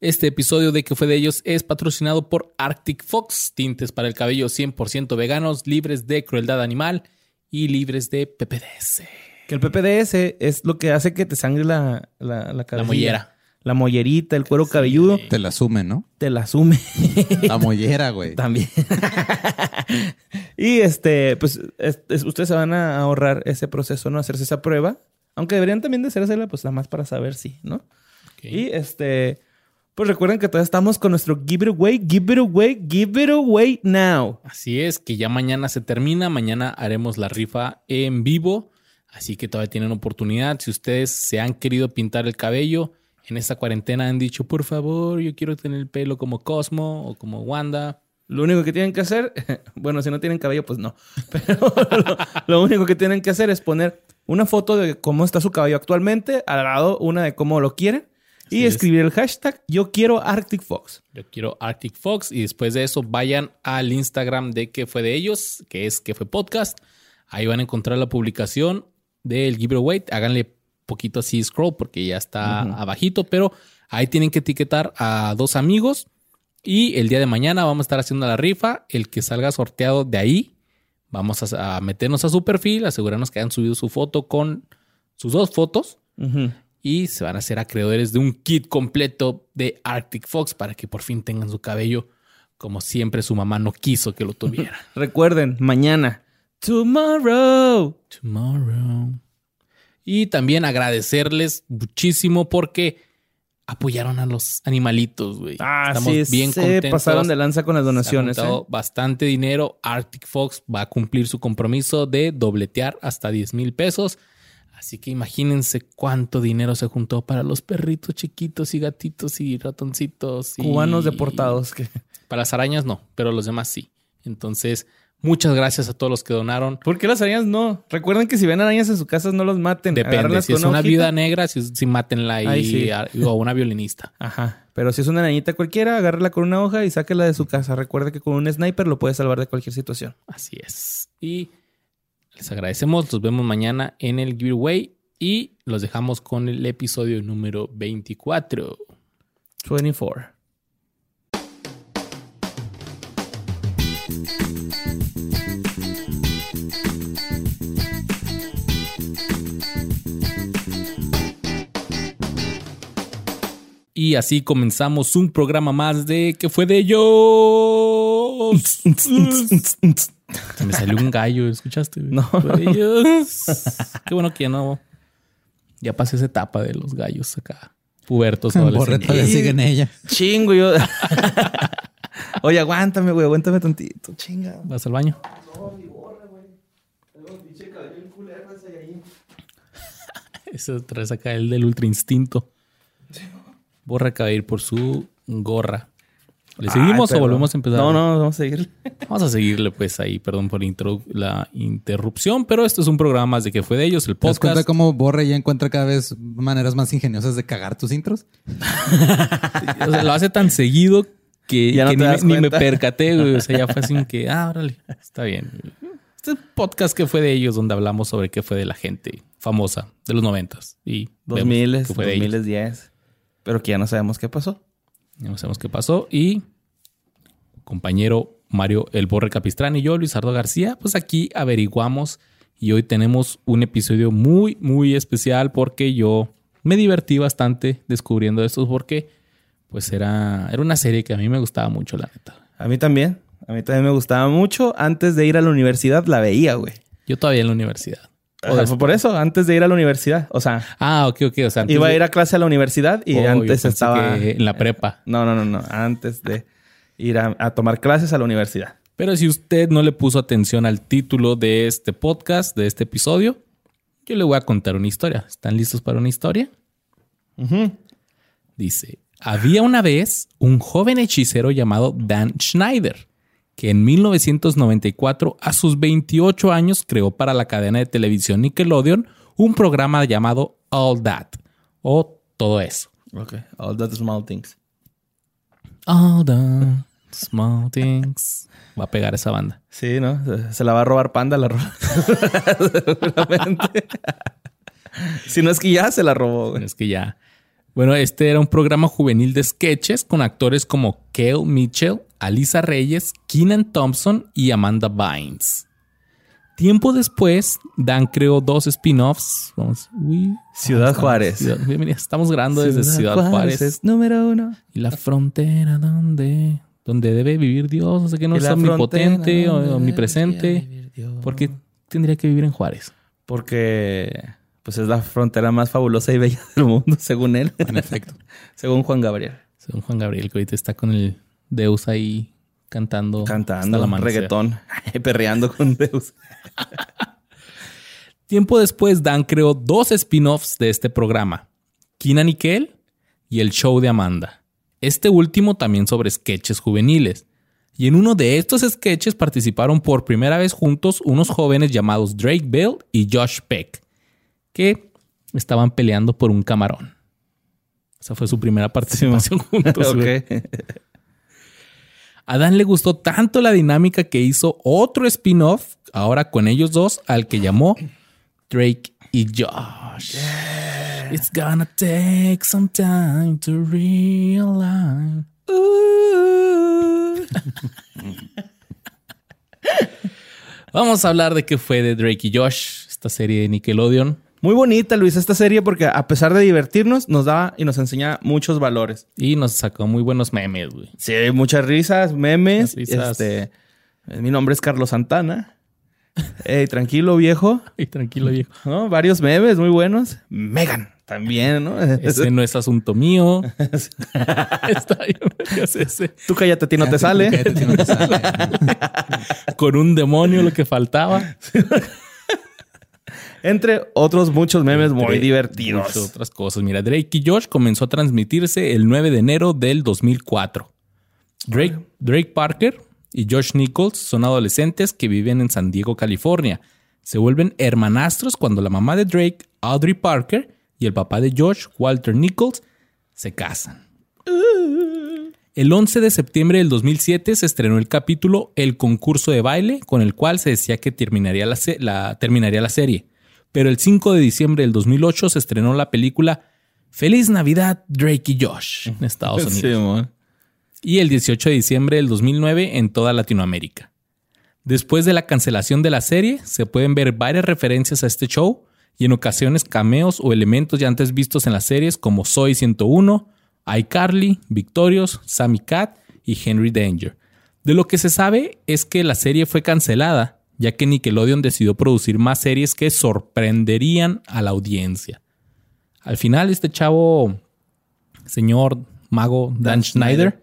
Este episodio de que fue de ellos es patrocinado por Arctic Fox, tintes para el cabello 100% veganos, libres de crueldad animal y libres de PPDS. Que el PPDS es lo que hace que te sangre la, la, la cabecilla. mollera. La mollerita, el cuero cabelludo. Te la asume, ¿no? Te la asume. La mollera, güey. También. y este, pues es- es- ustedes se van a ahorrar ese proceso, ¿no? Hacerse esa prueba. Aunque deberían también de hacérsela, pues nada más para saber si, ¿no? Y este, pues recuerden que todavía estamos con nuestro Give It Away, Give It Away, Give It Away Now. Así es, que ya mañana se termina, mañana haremos la rifa en vivo, así que todavía tienen oportunidad. Si ustedes se han querido pintar el cabello, en esta cuarentena han dicho, por favor, yo quiero tener el pelo como Cosmo o como Wanda. Lo único que tienen que hacer, bueno, si no tienen cabello, pues no. Pero lo, lo único que tienen que hacer es poner una foto de cómo está su cabello actualmente, al lado una de cómo lo quieren, y es. escribir el hashtag Yo quiero Arctic Fox. Yo quiero Arctic Fox y después de eso vayan al Instagram de que fue de ellos, que es que fue podcast. Ahí van a encontrar la publicación del giveaway. Háganle poquito así scroll porque ya está abajito, pero ahí tienen que etiquetar a dos amigos y el día de mañana vamos a estar haciendo la rifa. El que salga sorteado de ahí, vamos a, a meternos a su perfil, asegurarnos que hayan subido su foto con sus dos fotos. Y se van a hacer acreedores de un kit completo de Arctic Fox para que por fin tengan su cabello como siempre su mamá no quiso que lo tuviera. Recuerden, mañana. Tomorrow. Tomorrow. Y también agradecerles muchísimo porque apoyaron a los animalitos, güey. Ah, Estamos sí, bien se contentos. pasaron de lanza con las Se ha donaciones. juntado ¿eh? bastante dinero. Arctic Fox va a cumplir su compromiso de dobletear hasta 10 mil pesos. Así que imagínense cuánto dinero se juntó para los perritos chiquitos y gatitos y ratoncitos. y- Cubanos deportados. Que... Para las arañas no, pero los demás sí. Entonces, muchas gracias a todos los que donaron. ¿Por qué las arañas no? Recuerden que si ven arañas en su casa, no los maten. Depende. Si es una viuda negra, si, si mátenla ahí, Ahí sí. a- o una violinista. Ajá. Pero si es una arañita cualquiera, agárrela con una hoja y sáquela de su casa. Recuerde que con un sniper lo puede salvar de cualquier situación. Así es. Y les agradecemos. Los vemos mañana en el giveaway y los dejamos con el episodio número 24. 24. Y así comenzamos un programa más de ¿Qué fue de ellos? Se me salió un gallo, ¿escuchaste? güey? No. Fue de ellos. Qué bueno que ya no. Ya pasé esa etapa de los gallos acá. Pubertos, adolescentes. todavía sigue en ella. Chingo, yo. Oye, aguántame, güey, aguántame tantito. Chinga. ¿Vas al baño? Eso traes acá el del ultra instinto. Borra caer por su gorra. ¿Le seguimos Ay, o volvemos a empezar? No, no, vamos a seguir. Vamos a seguirle pues ahí, perdón por la interrupción, pero esto es un programa más de que fue de ellos, el ¿Te das cuenta podcast. cómo Borre ya encuentra cada vez maneras más ingeniosas de cagar tus intros? O sea, lo hace tan seguido que, Ya no que te ni, me, ni me percaté, güey. O sea, ya fue así que, ah, órale, está bien. Este podcast que fue de ellos, donde hablamos sobre qué fue de la gente famosa de los noventas. Y Dos miles, fue dos miles diez. Pero que ya no sabemos qué pasó. Ya no sabemos qué pasó. Y compañero Mario El Borre Capistrán y yo, Luisardo García, pues aquí averiguamos y hoy tenemos un episodio muy, muy especial porque yo me divertí bastante descubriendo esto porque pues era, era una serie que a mí me gustaba mucho, la neta. A mí también. A mí también me gustaba mucho. Antes de ir a la universidad la veía, güey. Yo todavía en la universidad. O sea, fue por eso, antes de ir a la universidad. O sea, Ah, ok, ok. O sea, iba a ir a clase a la universidad y Oh, antes estaba. que en la prepa. No, no, no, no. Antes de ir a, a tomar clases a la universidad. Pero si usted no le puso atención al título de este podcast, de este episodio, yo le voy a contar una historia. ¿Están listos para una historia? Ujú. Dice, había una vez un joven hechicero llamado Dan Schneider, que en 1994, a sus 28 años, creó para la cadena de televisión Nickelodeon un programa llamado All That, o todo eso. Ok. All that small things. All the small things. Va a pegar esa banda. Sí, ¿no? Se, la va a robar Panda la roba. Seguramente. si no es que ya se la robó, güey. Es que ya. Bueno, este era un programa juvenil de sketches con actores como Kale Mitchell, Alisa Reyes, Keenan Thompson y Amanda Bynes. Tiempo después, Dan creó dos spin-offs. Vamos, uy, Ciudad estamos- Juárez. Ciudad- mira, estamos grabando desde Ciudad Juárez. es número uno. Y la frontera donde, donde debe vivir Dios. No sé qué no es omnipotente o omnipresente. ¿Por qué tendría que vivir en Juárez? Porque pues es la frontera más fabulosa y bella del mundo, según él. En efecto. según Juan Gabriel. Según Juan Gabriel, que ahorita está con el Deus ahí cantando. Cantando reggaetón, perreando con Deus. Tiempo después, Dan creó dos spin-offs de este programa: Keenan y Kel y El Show de Amanda. Este último también sobre sketches juveniles. Y en uno de estos sketches participaron por primera vez juntos unos jóvenes llamados Drake Bell y Josh Peck, que estaban peleando por un camarón. Esa fue su primera participación juntos. A Dan le gustó tanto la dinámica que hizo otro spin-off, ahora con ellos dos, al que llamó Drake y Josh. It's gonna take some time to realize. Vamos a hablar de qué fue de Drake y Josh, esta serie de Nickelodeon. Muy bonita, Luis, esta serie porque a pesar de divertirnos, nos da y nos enseña muchos valores. Y nos sacó muy buenos memes, güey. Sí, muchas risas, memes. Risas. Este, eh, mi nombre es Carlos Santana. Ey, tranquilo, viejo. Ay, tranquilo, viejo. ¿No? Varios memes muy buenos. Megan también, ¿no? Ese no es asunto mío. Está bien, vergas ese. Tú cállate, a ti no te sale. Cállate, si no te sale. Con un demonio lo que faltaba. Entre otros muchos memes muy divertidos. muchas otras cosas. Mira, Drake y Josh comenzó a transmitirse el 9 de enero del 2004. Drake, Drake Parker y Josh Nichols son adolescentes que viven en San Diego, California. Se vuelven hermanastros cuando la mamá de Drake, Audrey Parker, y el papá de Josh, Walter Nichols, se casan. El 11 de septiembre del 2007 se estrenó el capítulo El concurso de baile, con el cual se decía que terminaría la, se- la- terminaría la serie. Pero el 5 de diciembre del 2008 se estrenó la película Feliz Navidad, Drake y Josh en Estados Unidos. Sí. Y el 18 de diciembre del 2009 en toda Latinoamérica. Después de la cancelación de la serie, se pueden ver varias referencias a este show y en ocasiones cameos o elementos ya antes vistos en las series como Soy 101, iCarly, Victorious, Sammy Cat y Henry Danger. De lo que se sabe es que la serie fue cancelada, ya que Nickelodeon decidió producir más series que sorprenderían a la audiencia. Al final, este chavo, señor mago Dan, Schneider,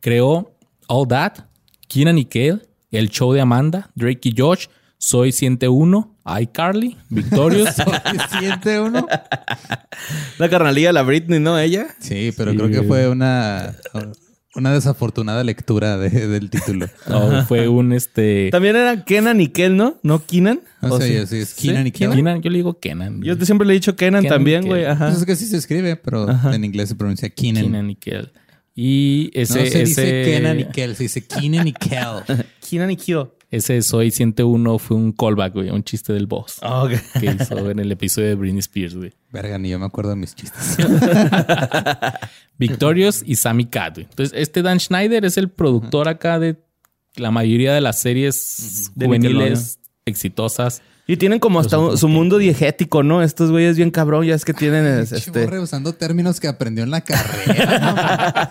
creó All That, Keenan y Kel, El Show de Amanda, Drake y Josh, Soy 101, iCarly, Victorious. ¿Siente uno? La carnalía, la Britney, ¿no? Ella. Sí, pero Sí, creo que fue una, una desafortunada lectura de- del título. No, fue un este. También era Kenan y Kel, ¿no? ¿No Kenan? No ¿O sé, sí? yo sí, es Keenan y Kel. Kenan, yo le digo Kenan. Yo siempre le he dicho Kenan, Kenan también, güey. Ajá. Pues es que sí se escribe, pero en inglés se pronuncia Keenan. Kenan y Kel. Y No ese, se dice ese, Kenan y Kel, se dice Keenan y Kel. Kenan y Kel. Ese Soy 101 fue un callback, güey, un chiste del boss Ah, que hizo en el episodio de Britney Spears, güey. Verga, ni yo me acuerdo de mis chistes. Victorious y Sammy Cat. güey. Entonces, este Dan Schneider es el productor acá de la mayoría de las series juveniles exitosas. Y tienen como hasta un- su mundo diegético, ¿no? Estos güeyes bien cabrón, ya es que tienen es- este. Usando términos que aprendió en la carrera.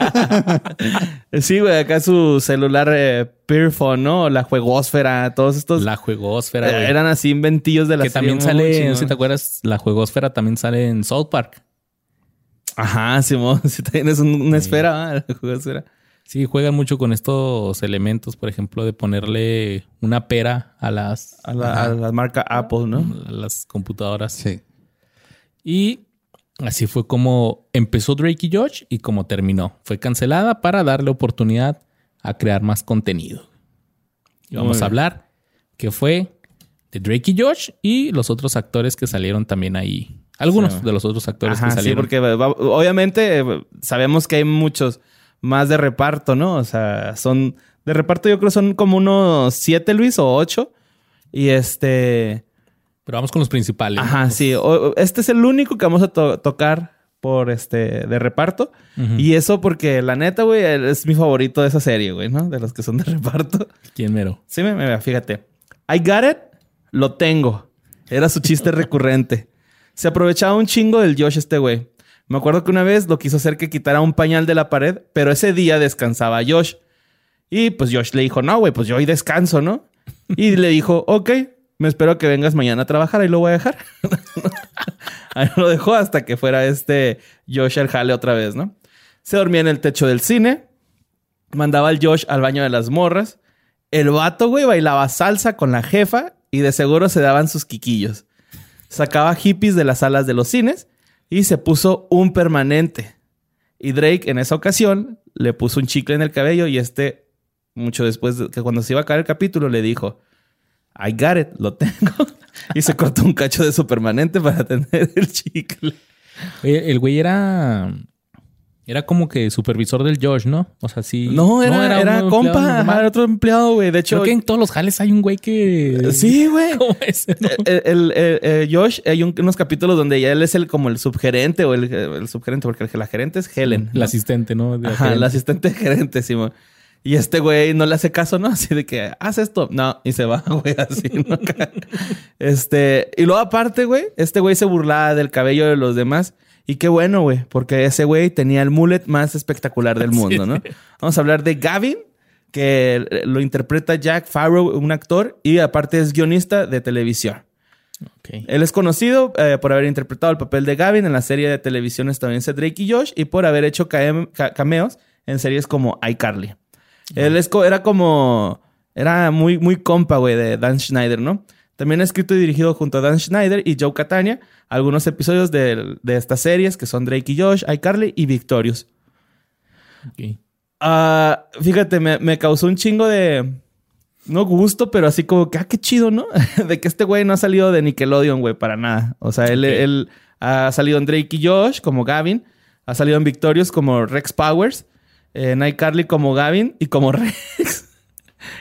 Sí, güey, acá su celular eh, Peerphone, ¿no? La juegosfera, todos estos La juegosfera, eh, güey. eran así inventillos de la que también sale, chingón. si te acuerdas, la juegosfera también sale en South Park. Ajá, Simón, si tienes un- una esfera, ¿va? la juegosfera. Sí, juegan mucho con estos elementos, por ejemplo, de ponerle una pera a las, A la, a la marca Apple, ¿no? a las computadoras. sí. Y así fue como empezó Drake y Josh y como terminó. Fue cancelada para darle oportunidad a crear más contenido. Y vamos Muy a hablar que fue de Drake y Josh y los otros actores que salieron también ahí. Algunos Sí. de los otros actores Ajá, que sí, salieron. porque va- obviamente eh, sabemos que hay muchos más de reparto, ¿no? O sea, son de reparto yo creo son como unos siete, Luis, o ocho. Y este... Pero vamos con los principales. ¿no? Ajá, sí. este es el único que vamos a to- tocar por este de reparto. Y eso porque la neta, güey, es mi favorito de esa serie, güey, ¿no? De los que son de reparto. ¿Quién mero? Sí, me, me- fíjate. I got it, lo tengo. Era su chiste recurrente. Se aprovechaba un chingo del Josh este güey. Me acuerdo que una vez lo quiso hacer que quitara un pañal de la pared, pero ese día descansaba Josh. Y pues Josh le dijo, no, güey, pues yo hoy descanso, ¿no? Y le dijo, ok, me espero que vengas mañana a trabajar, ahí lo voy a dejar. ahí lo dejó hasta que fuera este Josh al jale otra vez, ¿no? Se dormía en el techo del cine, mandaba al Josh al baño de las morras. El vato, güey, bailaba salsa con la jefa y de seguro se daban sus quiquillos. Sacaba hippies de las salas de los cines y se puso un permanente. Y Drake en esa ocasión le puso un chicle en el cabello y este, mucho después de que cuando se iba a acabar el capítulo, le dijo, I got it, lo tengo. y se cortó un cacho de su permanente para tener el chicle. Oye, el güey era. Era como que supervisor del Josh, ¿no? O sea, sí. No, era, era, compa, era otro empleado, güey. De hecho, Creo que en todos los jales hay un güey que. sí, güey. Como ese, ¿no? el, el- el- el Josh, hay un- unos capítulos donde ya él es el como el subgerente o el, subgerente, porque la gerente es Helen. El asistente, ¿no? De Ajá, el asistente gerente, Simón. Y este güey no le hace caso, ¿no? Así de que haz esto. No, y se va, güey, así, ¿no? este, y luego aparte, güey, este güey se burlaba del cabello de los demás. Y qué bueno, güey, porque ese güey tenía el mullet más espectacular del mundo, ¿no? Vamos a hablar de Gavin, que lo interpreta Jack Farrow, un actor, y aparte es guionista de televisión. Ok. Él es conocido eh, por haber interpretado el papel de Gavin en la serie de televisión estadounidense Drake y Josh y por haber hecho cameos en series como iCarly. Él es era como... Era muy, muy compa, güey, de Dan Schneider, ¿no? También ha escrito y dirigido junto a Dan Schneider y Joe Catania algunos episodios de, de estas series que son Drake y Josh, iCarly y Victorious. ok. Ah, fíjate, me, me causó un chingo de. No gusto, pero así como que, ah, qué chido, ¿no? de que este güey no ha salido de Nickelodeon, güey, para nada. O sea, él, él ha salido en Drake y Josh como Gavin, ha salido en Victorious como Rex Powers, en iCarly como Gavin y como Rex.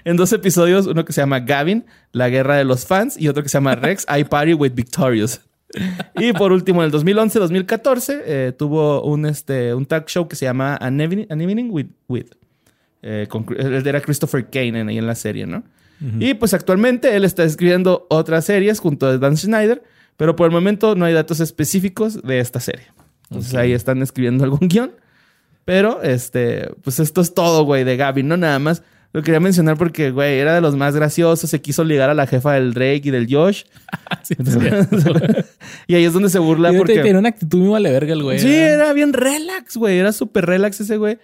en dos episodios, uno que se llama Gavin, La Guerra de los Fans, y otro que se llama Rex, I Party with Victorious. Y por último, en el 2011-2014 eh, tuvo un, este, un talk show que se llama An Evening, An Evening with... with eh, con- era Christopher Kane en, ahí en la serie, ¿no? Y pues actualmente él está escribiendo otras series junto a Dan Schneider, pero por el momento no hay datos específicos de esta serie. Entonces ahí están escribiendo algún guion. Pero, este, pues esto es todo, güey, de Gavin, no nada más. Lo quería mencionar porque, güey, era de los más graciosos. Se quiso ligar a la jefa del Drake y del Josh. Sí, es cierto. y ahí es donde se burla Fíjate, porque... Tiene una actitud muy vale verga el güey. Sí, ¿verdad? era bien relax, güey. Era súper relax ese güey.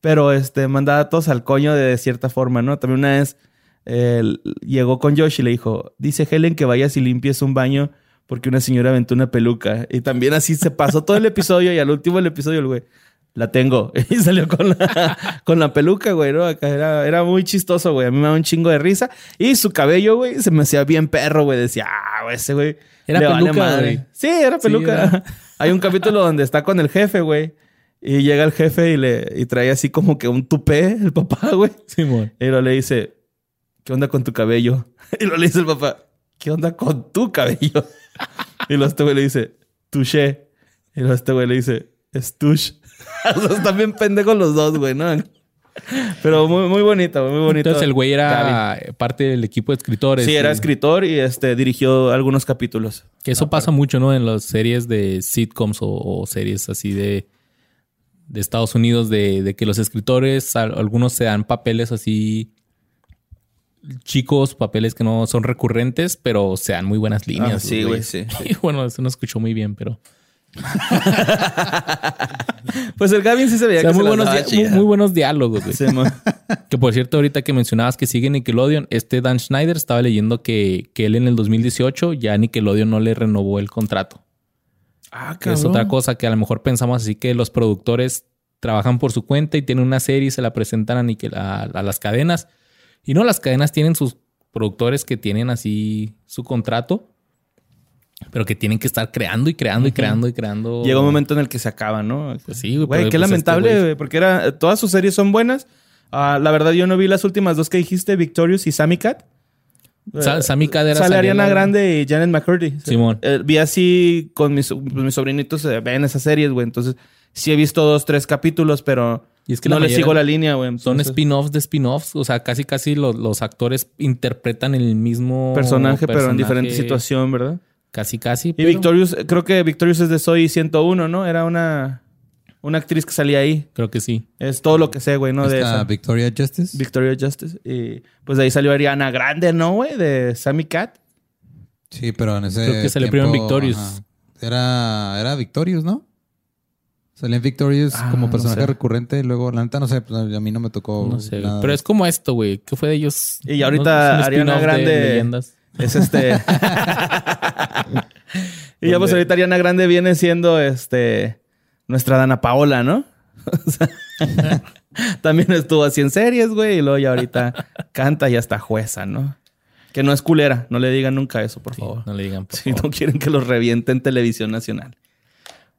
Pero este, mandaba a todos al coño de cierta forma, ¿no? También una vez eh, llegó con Josh y le dijo: Dice Helen que vayas y limpies un baño porque una señora aventó una peluca. Y también así se pasó todo el episodio y al último del episodio el güey. La tengo. Y salió con la, con la peluca, güey, ¿no? Acá era, era muy chistoso, güey. A mí me daba un chingo de risa. Y su cabello, güey, se me hacía bien perro, güey. Decía, ah, güey, ese güey. Era le vale peluca, madre". güey. Sí, era Sí, peluca. era. Hay un capítulo donde está con el jefe, güey. Y llega el jefe y le y trae así como que un tupé, el papá, güey. Simón. Y luego le dice, ¿qué onda con tu cabello? Y luego le dice el papá, ¿qué onda con tu cabello? Y luego este güey le dice, touché. Y luego este güey le dice, estush. o sea, están bien pendejos los dos, güey, ¿no? Pero muy, muy bonito, muy bonito. Entonces el güey Gavin. era parte del equipo de escritores. Sí, era y- escritor y este dirigió algunos capítulos. Que eso pasa mucho, ¿no? En las series de sitcoms o, o series así de, de Estados Unidos, de, de que los escritores, al- algunos se dan papeles así chicos, papeles que no son recurrentes, pero se dan muy buenas líneas. Ah, sí, güey, güeyes. sí, Y bueno, eso no escuchó muy bien, pero... Pues el Gavin sí se veía O sea, que muy se buenos, muy, buenos diálogos, güey. Sí, mo- Que por cierto, ahorita que mencionabas que sigue Nickelodeon, este Dan Schneider estaba leyendo que, que él en el 2018 ya Nickelodeon no le renovó el contrato. Ah, Que es otra cosa que a lo mejor pensamos así que los productores trabajan por su cuenta y tienen una serie y se la presentan a, Nickel- a, a las cadenas. Y no, las cadenas tienen sus productores que tienen así su contrato, pero que tienen que estar creando y creando y creando y creando. Llega un momento en el que se acaba, ¿no? Pues sí, güey. Güey, qué pues este lamentable, güey- güey, porque era, todas sus series son buenas. Ah, la verdad, yo no vi las últimas dos que dijiste, Victorious y Sammy Cat. Sa- Sammy Cat era Sale Ariana la- Grande y Janet McCurdy. Simón. Eh, vi así con mis, mis sobrinitos, eh, ven esas series, güey. Entonces, sí he visto dos, tres capítulos, pero Y es que no le sigo la línea, güey. Son spin-offs de spin-offs. O sea, casi casi los, los actores interpretan el mismo personaje, pero en personaje, diferente situación, ¿verdad? Casi casi. Y pero- Victorious, creo que Victorious es de Soy 101, ¿no? Era una, una actriz que salía ahí. Creo que sí. Es todo lo que sé, güey, ¿no? De Está esa. Victoria Justice. Victoria Justice. Y pues de ahí salió Ariana Grande, ¿no, güey? De Sammy Cat. sí, pero en ese Creo que salió primero en Victorious. ajá. Era, era Victorious, ¿no? Salía en Victorious Ah, como no personaje sé. recurrente. Luego, la neta, no sé. pues, a mí no me tocó No sé. nada. Pero es como esto, güey. ¿Qué fue de ellos? Y ahorita No, Ariana de Grande- leyendas. Es este. y ya pues ahorita Ariana Grande viene siendo este nuestra Dana Paola, ¿no? O sea, También estuvo así en series, güey, y luego ya ahorita canta y hasta jueza, ¿no? Que no es culera, no le digan nunca eso, por Sí, favor. no le digan, por Si favor. no quieren que los reviente en televisión nacional.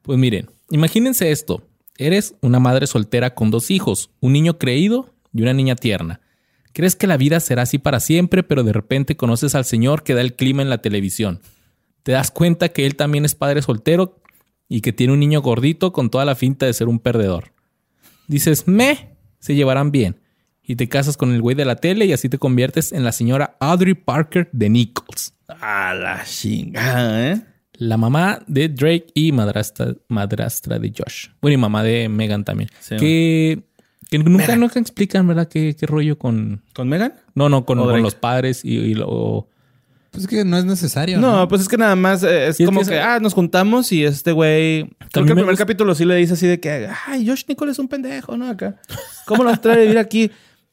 Pues miren, imagínense esto. Eres una madre soltera con dos hijos, un niño creído y una niña tierna. Crees que la vida será así para siempre, pero de repente conoces al señor que da el clima en la televisión. Te das cuenta que él también es padre soltero y que tiene un niño gordito con toda la finta de ser un perdedor. Dices, me, se llevarán bien. Y te casas con el güey de la tele y así te conviertes en la señora Audrey Parker de Nichols. A la chingada, ¿eh? La mamá de Drake y madrastra, madrastra de Josh. Bueno, y mamá de Megan también. Sí, que, que nunca, nunca explican, ¿verdad? ¿Qué, qué rollo con... ¿Con Megan? No, no, con, con los padres y, y lo... Pues es que no es necesario. No, No, pues es que nada más eh, es como que ah, nos juntamos y este güey. Creo También que el me primer gusta- capítulo sí le dice así de que, ay, Josh Nicole es un pendejo, ¿no? Acá. ¿Cómo nos trae a vivir aquí?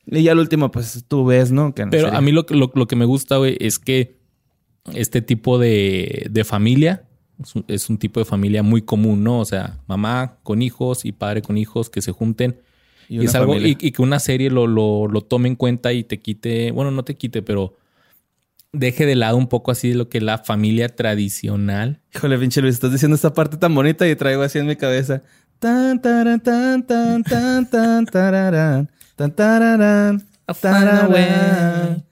Y ya al último, pues tú ves, ¿no? Que Pero serio. a mí lo, que- lo, lo que me gusta, güey, es que este tipo de, de familia es un, es un tipo de familia muy común, ¿no? O sea, mamá con hijos y padre con hijos que se junten. Y es algo, y, y que una serie lo, lo, lo tome en cuenta y te quite, bueno, no te quite, pero deje de lado un poco así lo que es la familia tradicional. Híjole, pinche Luis, estás diciendo esta parte tan bonita y traigo así en mi cabeza. Tan, taran, tan, tan, tan, tan, tararán. Tan, tararán. tararán.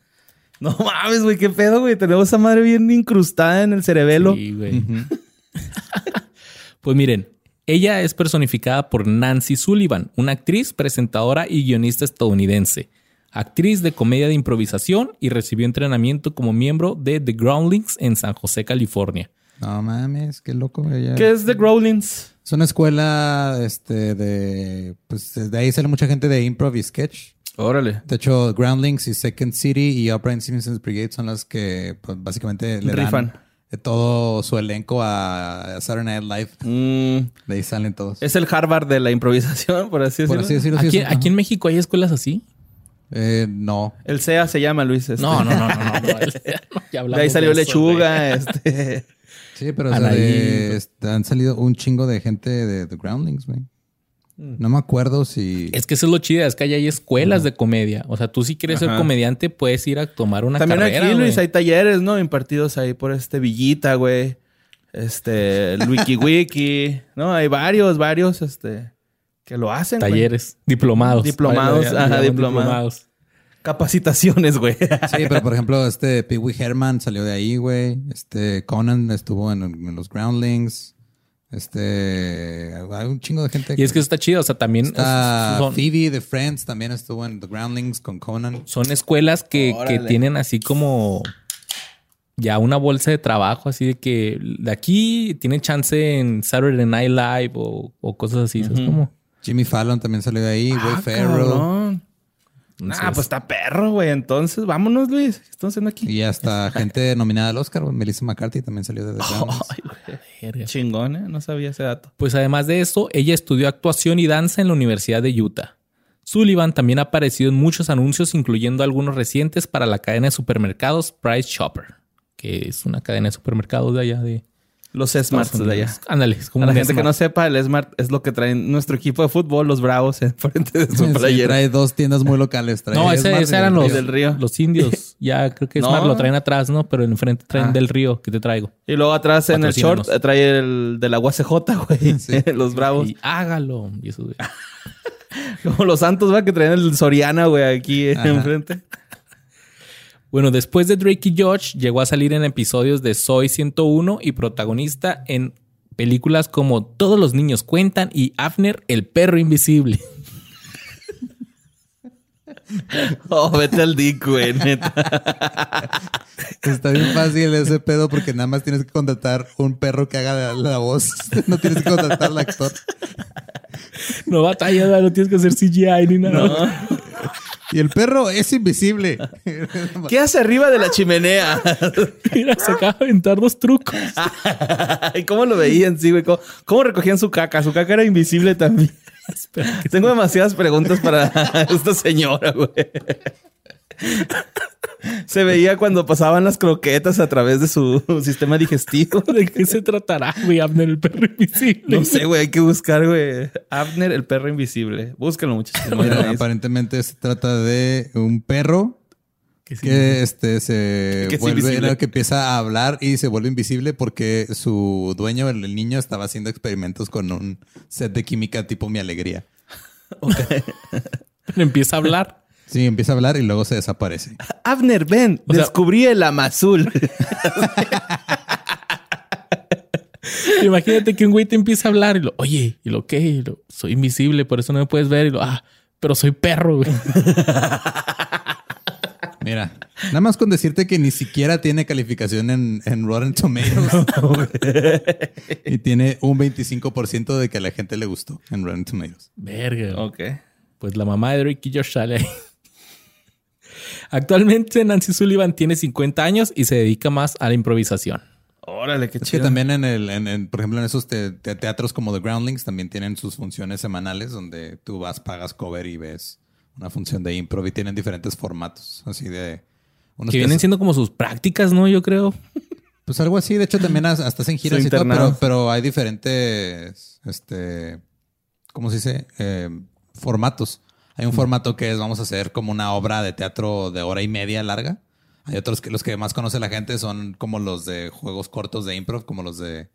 No mames, güey, qué pedo, güey. Tenemos esa madre bien incrustada en el cerebelo. Sí, güey. pues miren, ella es personificada por Nancy Sullivan, una actriz, presentadora y guionista estadounidense. Actriz de comedia de improvisación y recibió entrenamiento como miembro de The Groundlings en San José, California. No mames, qué loco. ella- ¿Qué es The Growlings? Es una escuela este, de. Pues de ahí sale mucha gente de improv y sketch. Órale. De hecho, Groundlings y Second City y Opera and Simpsons Brigade son las que pues, básicamente le Rifan. dan de todo su elenco a Saturday Night Live. Mm, De ahí salen todos. es el Harvard de la improvisación, por así decirlo. Por así decirlo. sí, ¿Aquí, aquí en México hay escuelas así? Eh, no. El CEA se llama Luis. este. No, no, no, no. no, De ahí salió de eso, lechuga, este. Sí, pero o sea, de- pues. este, han salido un chingo de gente de The Groundlings, güey. No me acuerdo si. Es que eso es lo chido, es que allá hay escuelas de comedia. O sea, tú si quieres Ajá. ser comediante, puedes ir a tomar una También carrera. aquí, Luis, hay talleres, ¿no? Impartidos ahí por este Villita, güey. Este, el Wiki Wiki, ¿no? Hay varios, varios, este, que lo hacen. güey. Talleres, diplomados. Diplomados, ajá, diplomados. Capacitaciones, güey. Sí, pero por ejemplo, este Pee Wee Herman salió de ahí, güey. Este Conan estuvo en, en los Groundlings. Este. Hay un chingo de gente. Y es que eso está chido. O sea, también Está son, Phoebe de Friends también estuvo en The Groundlings con Conan. son escuelas que, que tienen así como ya una bolsa de trabajo, así de que de aquí tienen chance en Saturday Night Live o, o cosas así. ¿sabes cómo? Jimmy Fallon también salió de ahí. Will Ah, Ferrell. cabrón. Entonces, Ah, pues está perro, güey. Entonces, vámonos, Luis. ¿Qué están haciendo aquí? Y hasta gente nominada al Oscar, güey. Melissa McCarthy también salió de The Groundlings. Ay, güey. verga. Chingón, ¿eh? No sabía ese dato. Pues además de eso, ella estudió actuación y danza en la Universidad de Utah. Sullivan también ha aparecido en muchos anuncios, incluyendo algunos recientes para la cadena de supermercados Price Chopper, que es una cadena de supermercados de allá de Los Smarts de allá. Ándale, es como A la gente que no sepa, el Smart es lo que traen nuestro equipo de fútbol, los Bravos, en frente de su Sí, playera. trae dos tiendas muy locales. Trae No, ese, ese eran los. Del Río. los indios. Ya creo que No. Smart lo traen atrás, ¿no? Pero enfrente traen Ah. del río que te traigo. Y luego atrás en el short trae el de la UACJ, güey. Sí. los Bravos. Y hágalo. Y eso, güey. Como los Santos, va, que traen el Soriana, güey, aquí eh, Ajá. enfrente. Bueno, después de Drake y Josh, llegó a salir en episodios de Soy 101 y protagonista en películas como Todos los niños cuentan y Afner, el perro invisible. Oh, vete al dick, güey, neta. Está bien fácil ese pedo porque nada más tienes que contratar un perro que haga la, la voz. No tienes que contratar al actor. No batalla, no tienes que hacer CGI ni nada. Y el perro es invisible. ¿Qué hace arriba de la chimenea? Mira, se acaba de aventar dos trucos. ¿Y cómo lo veían, sí, güey? ¿Cómo, cómo recogían su caca? Su caca era invisible también. Tengo demasiadas preguntas para esta señora, güey. Se veía cuando pasaban las croquetas a través de su sistema digestivo. ¿De qué se tratará, güey? Abner, el perro invisible. No sé, güey. Hay que buscar, güey. Abner, el perro invisible. Búscalo, muchachos. Aparentemente se trata de un perro Que sí. que este se Que vuelve que empieza a hablar y se vuelve invisible porque su dueño, el, el niño, estaba haciendo experimentos con un set de química tipo mi alegría. Empieza a hablar. Sí, empieza a hablar y luego se desaparece. Abner, ven. O sea- descubrí el amazul. Imagínate que un güey te empieza a hablar y lo, oye, ¿y lo qué? Y lo, soy invisible, por eso no me puedes ver. Y lo, ah, pero soy perro, güey. Mira, nada más con decirte que ni siquiera tiene calificación en, en Rotten Tomatoes. y tiene un 25% de que a la gente le gustó en Rotten Tomatoes. Verga. ok. Pues la mamá de Drake y Josh sale ahí. Actualmente Nancy Sullivan tiene 50 años y se dedica más a la improvisación. Órale, qué Es que también en el, en- en, por ejemplo, en esos te- te- teatros como The Groundlings también tienen sus funciones semanales donde tú vas, pagas cover y ves una función de improv y tienen diferentes formatos, así de... unos Que vienen siendo como sus prácticas, ¿no? Yo creo. Pues algo así. De hecho, también has- hasta hacen giras y todo, pero, pero hay diferentes, este, ¿cómo se dice? Eh, formatos. Hay un formato que es, vamos a hacer como una obra de teatro de hora y media larga. Hay otros que los que más conoce la gente son como los de juegos cortos de improv, como los de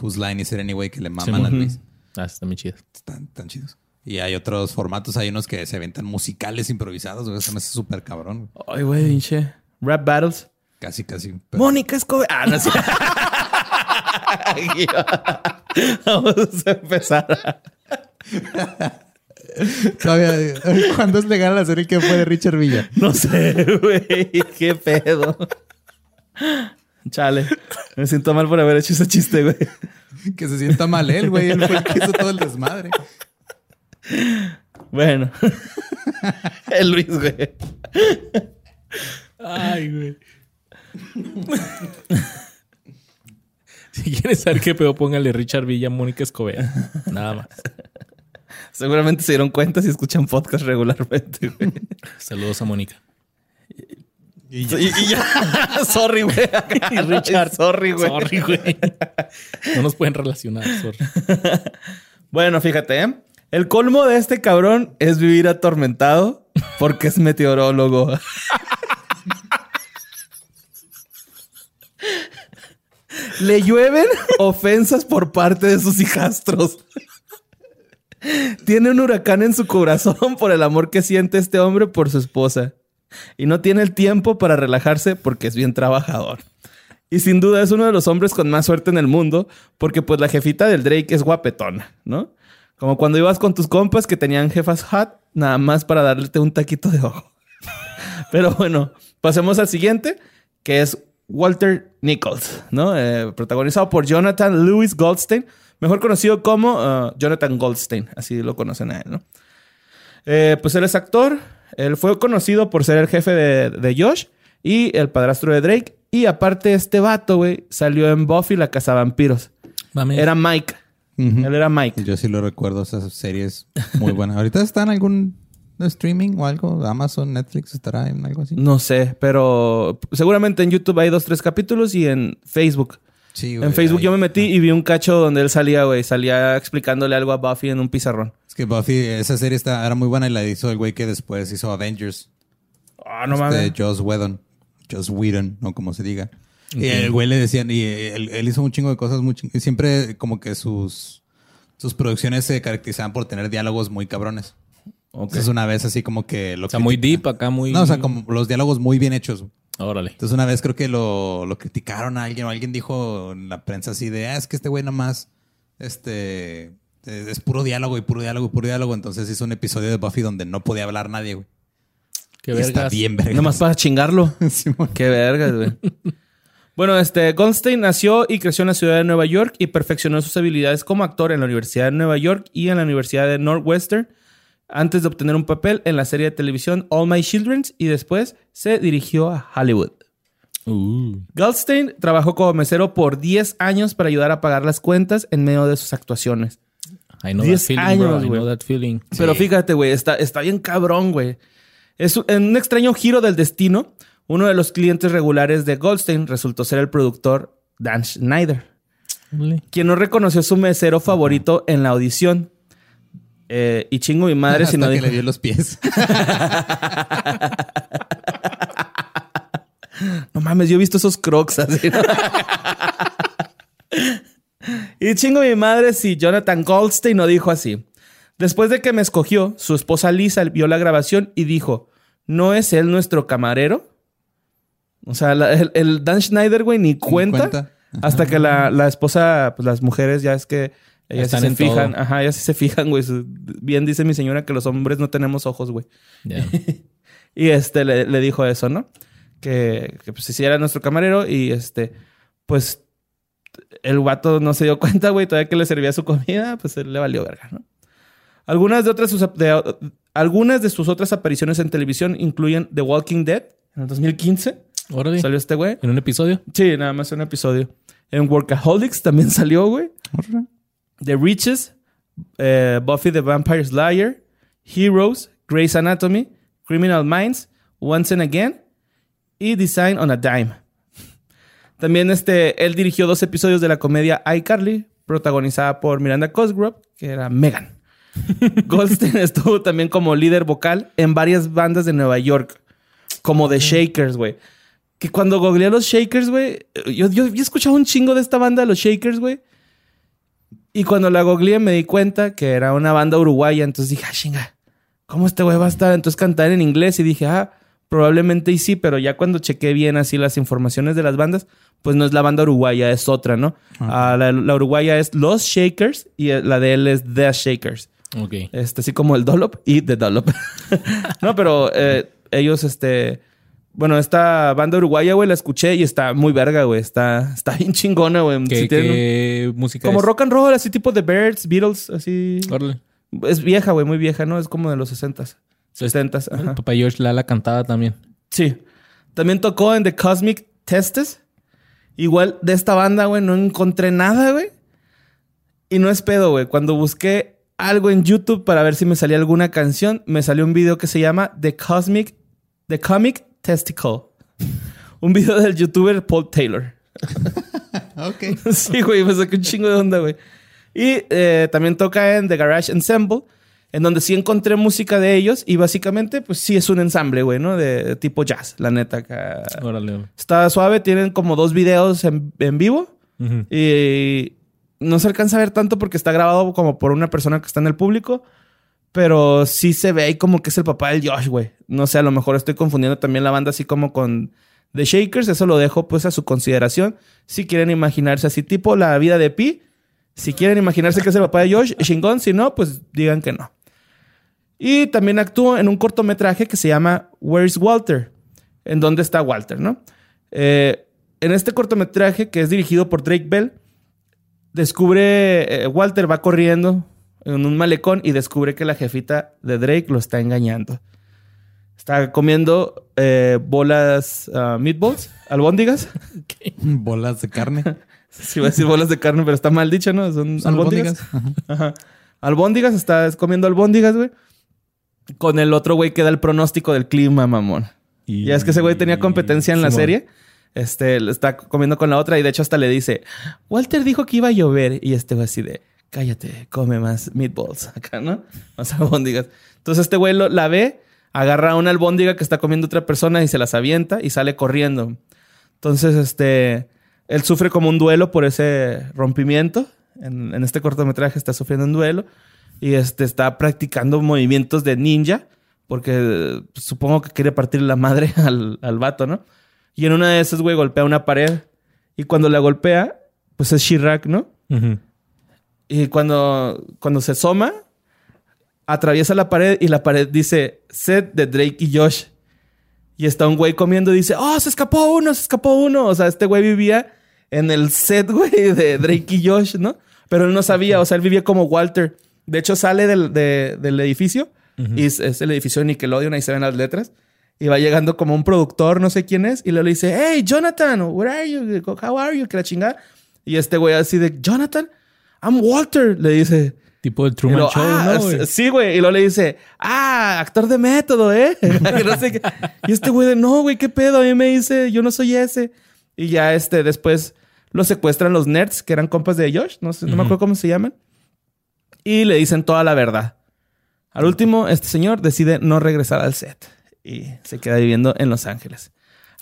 Whose Line Is It Anyway, que le maman a Luis. Ah, está muy chido. Están tan chidos. Y hay otros formatos, hay unos que se aventan musicales improvisados, güey. Se me hace súper cabrón. Ay, güey, pinche. Rap battles. Casi, casi. Pero- Mónica Escobar. Ah, no sé. Vamos a empezar. Todavía, ¿Cuándo es legal hacer el que fue de Richard Villa? No sé, güey. Qué pedo. Chale. Me siento mal por haber hecho ese chiste, güey. Que se sienta mal él, güey. Él fue el que hizo todo el desmadre. Bueno. El Luis, güey. Ay, güey. si quieres saber qué pedo, póngale Richard Villa, Mónica Escobar. Nada más. Seguramente se dieron cuenta si escuchan podcast regularmente, güey. Saludos a Mónica. Y Y, y ya. Sorry, güey. Y Richard. Sorry, güey. Sorry, güey. No nos pueden relacionar. Sorry. Bueno, fíjate, ¿eh? El colmo de este cabrón es vivir atormentado porque es meteorólogo. Le llueven ofensas por parte de sus hijastros. Tiene un huracán en su corazón por el amor que siente este hombre por su esposa. Y no tiene el tiempo para relajarse porque es bien trabajador. Y sin duda es uno de los hombres con más suerte en el mundo, porque pues la jefita del Drake es guapetona, ¿no? Como cuando ibas con tus compas que tenían jefas hot, nada más para darle un taquito de ojo. Pero bueno, pasemos al siguiente, que es Walter Nichols, ¿no? Eh, protagonizado por Jonathan Lewis Goldstein, mejor conocido como uh, Jonathan Goldstein, así lo conocen a él, ¿no? Eh, pues él es actor. Él fue conocido por ser el jefe de, de Josh y el padrastro de Drake. Y aparte, este vato, güey, salió en Buffy la Cazavampiros. Mami. Era Mike. Él era Mike. Yo sí lo recuerdo, esas series muy buenas. ¿Ahorita está en algún streaming o algo? ¿Amazon, Netflix estará en algo así? No sé, pero seguramente en YouTube hay dos, tres capítulos y en Facebook. Sí, en Facebook ahí- yo me metí y vi un cacho donde él salía, güey. Salía explicándole algo a Buffy en un pizarrón. Es que Buffy, esa serie está, era muy buena y la hizo el güey que después hizo Avengers. Ah, no este, mames. Joss Whedon. Joss Whedon, no como se diga. Y el güey le decían, y él, él hizo un chingo de cosas muy siempre como que sus, sus producciones se caracterizaban por tener diálogos muy cabrones. Ok. Entonces una vez así como que lo O sea, muy deep acá, muy. No, o sea, como los diálogos muy bien hechos. Órale. Entonces una vez creo que lo, lo criticaron a alguien o alguien dijo en la prensa así de, ah, es que este güey nomás, este, es, es puro diálogo y puro diálogo y puro diálogo. Entonces hizo un episodio de Buffy donde no podía hablar nadie, güey. Qué Y está vergas. bien vergas. Nomás para chingarlo. Qué vergas, güey. Bueno, este Goldstein nació y creció en la ciudad de Nueva York y perfeccionó sus habilidades como actor en la Universidad de Nueva York y en la Universidad de Northwestern antes de obtener un papel en la serie de televisión All My Children's y después se dirigió a Hollywood. Uh. Goldstein trabajó como mesero por 10 años para ayudar a pagar las cuentas en medio de sus actuaciones. I know 10 that feeling, años, bro. I güey. know that feeling. Pero Sí. fíjate, güey, está, está bien cabrón, güey. Es en un extraño giro del destino, uno de los clientes regulares de Goldstein resultó ser el productor Dan Schneider, quien no reconoció su mesero favorito en la audición. Eh, y chingo mi madre si no que dijo. le dio los pies. No mames, yo he visto esos crocs así. ¿no? y chingo mi madre si Jonathan Goldstein no dijo así. Después de que me escogió, su esposa Lisa vio la grabación y dijo, ¿no es él nuestro camarero? O sea, la- el, el Dan Schneider, güey, ni cuenta. cuenta. Hasta que la, la esposa, pues las mujeres ya es que ellas sí Están se en fijan. todo. Ajá, ellas sí se fijan, güey. Bien dice mi señora que los hombres no tenemos ojos, güey. Y este le, le dijo eso, ¿no? Que, que pues si era nuestro camarero y este, pues el guato no se dio cuenta, güey, todavía que le servía su comida, pues él le valió verga, ¿no? Algunas de otras sus, de- algunas de sus otras apariciones en televisión incluyen The Walking Dead en el 2015. Órale. Salió este güey. ¿En un episodio? Sí, nada más un episodio. En Workaholics también salió, güey. The Riches, eh, Buffy the Vampire Slayer, Heroes, Grey's Anatomy, Criminal Minds, Once and Again y Design on a Dime. También este, él dirigió dos episodios de la comedia iCarly, protagonizada por Miranda Cosgrove, que era Megan. Goldstein estuvo también como líder vocal en varias bandas de Nueva York, como The Shakers, güey. Que cuando googleé a los Shakers, güey, yo, yo, yo he escuchado un chingo de esta banda, los Shakers, güey. Y cuando la googleé me di cuenta que era una banda uruguaya. Entonces dije, ah, chinga, ¿cómo este güey va a estar? Entonces cantar en inglés y dije, ah, probablemente y sí, pero ya cuando chequé bien así las informaciones de las bandas, pues no es la banda uruguaya, es otra, ¿no? Ah, la, la uruguaya es Los Shakers y la de él es The Shakers. Ok. Este, así como el Dollop y The Dollop. no, pero eh, ellos, este. Bueno, esta banda uruguaya, güey, la escuché y está muy verga, güey. Está, está bien chingona, güey. ¿Qué, Si tienen un- qué música como es? rock and roll, así tipo de Birds, Beatles, así. Es vieja, güey, muy vieja, ¿no? Es como de los 60s, 70s. El Ajá. papá George Lala cantaba también. Sí. También tocó en The Cosmic Testes. Igual de esta banda, güey, no encontré nada, güey. Y no es pedo, güey. Cuando busqué algo en YouTube para ver si me salía alguna canción, me salió un video que se llama The Cosmic, The Comic Testicle. Un video del youtuber Paul Taylor. ok. sí, güey, me saqué un chingo de onda, güey. Y eh, también toca en The Garage Ensemble, en donde sí encontré música de ellos y básicamente, pues sí es un ensamble, güey, ¿no? De, tipo jazz, la neta. acá. Órale. Está suave, tienen como dos videos en, en vivo y no se alcanza a ver tanto porque está grabado como por una persona que está en el público. Pero sí se ve ahí como que es el papá del Josh, güey. No sé, a lo mejor estoy confundiendo también la banda así como con The Shakers. Eso lo dejo pues a su consideración. Si quieren imaginarse así tipo la vida de Pi. Si quieren imaginarse que es el papá de Josh, chingón. Si no, pues digan que no. Y también actuó en un cortometraje que se llama Where's Walter? En dónde está Walter, ¿no? Eh, en este cortometraje, que es dirigido por Drake Bell, descubre, eh, Walter va corriendo en un malecón y descubre que la jefita de Drake lo está engañando. Está comiendo eh, bolas, ah, meatballs, albóndigas. Bolas de carne. Sí, iba a decir bolas de carne, pero está mal dicha, ¿no? Son, Son albóndigas. albóndigas. Ajá. Ajá. Albóndigas, está comiendo albóndigas, güey. Con el otro güey que da el pronóstico del clima, mamón. Y Ya es que ese güey tenía competencia en la Simón. serie. Este, está comiendo con la otra y de hecho hasta le dice, Walter dijo que iba a llover. Y este güey así de, cállate, come más meatballs. Acá, ¿no? Más albóndigas. Entonces este güey lo- la ve, agarra una albóndiga que está comiendo otra persona y se las avienta y sale corriendo. Entonces, este, él sufre como un duelo por ese rompimiento. En, en este cortometraje está sufriendo un duelo y este, está practicando movimientos de ninja porque eh, supongo que quiere partir la madre al, al vato, ¿no? Y en una de esas, güey, golpea una pared. Y cuando la golpea, pues es Chirac, ¿no? Ujú. Y cuando, cuando se asoma, atraviesa la pared y la pared dice set de Drake y Josh. Y está un güey comiendo y dice, oh, se escapó uno, se escapó uno. O sea, este güey vivía en el set, güey, de Drake y Josh, ¿no? Pero él no sabía, o sea, él vivía como Walter. De hecho, sale del, de- del edificio y es, es el edificio de Nickelodeon, ahí se ven las letras. Y va llegando como un productor, no sé quién es, y luego le dice, hey, Jonathan, where are you? How are you? Que la chingada. Y este güey así de, Jonathan, I'm Walter, le dice. Tipo el Truman luego, Show, "Ah, ¿no? güey? Sí, güey. Y luego le dice, ah, actor de método, ¿eh? Que no sé qué. y este güey de, no, güey, qué pedo. A mí me dice, yo no soy ese. Y ya este, después lo secuestran los nerds, que eran compas de Josh. No sé, no me acuerdo cómo se llaman. Y le dicen toda la verdad. Al último, este señor decide no regresar al set. Y se queda viviendo en Los Ángeles.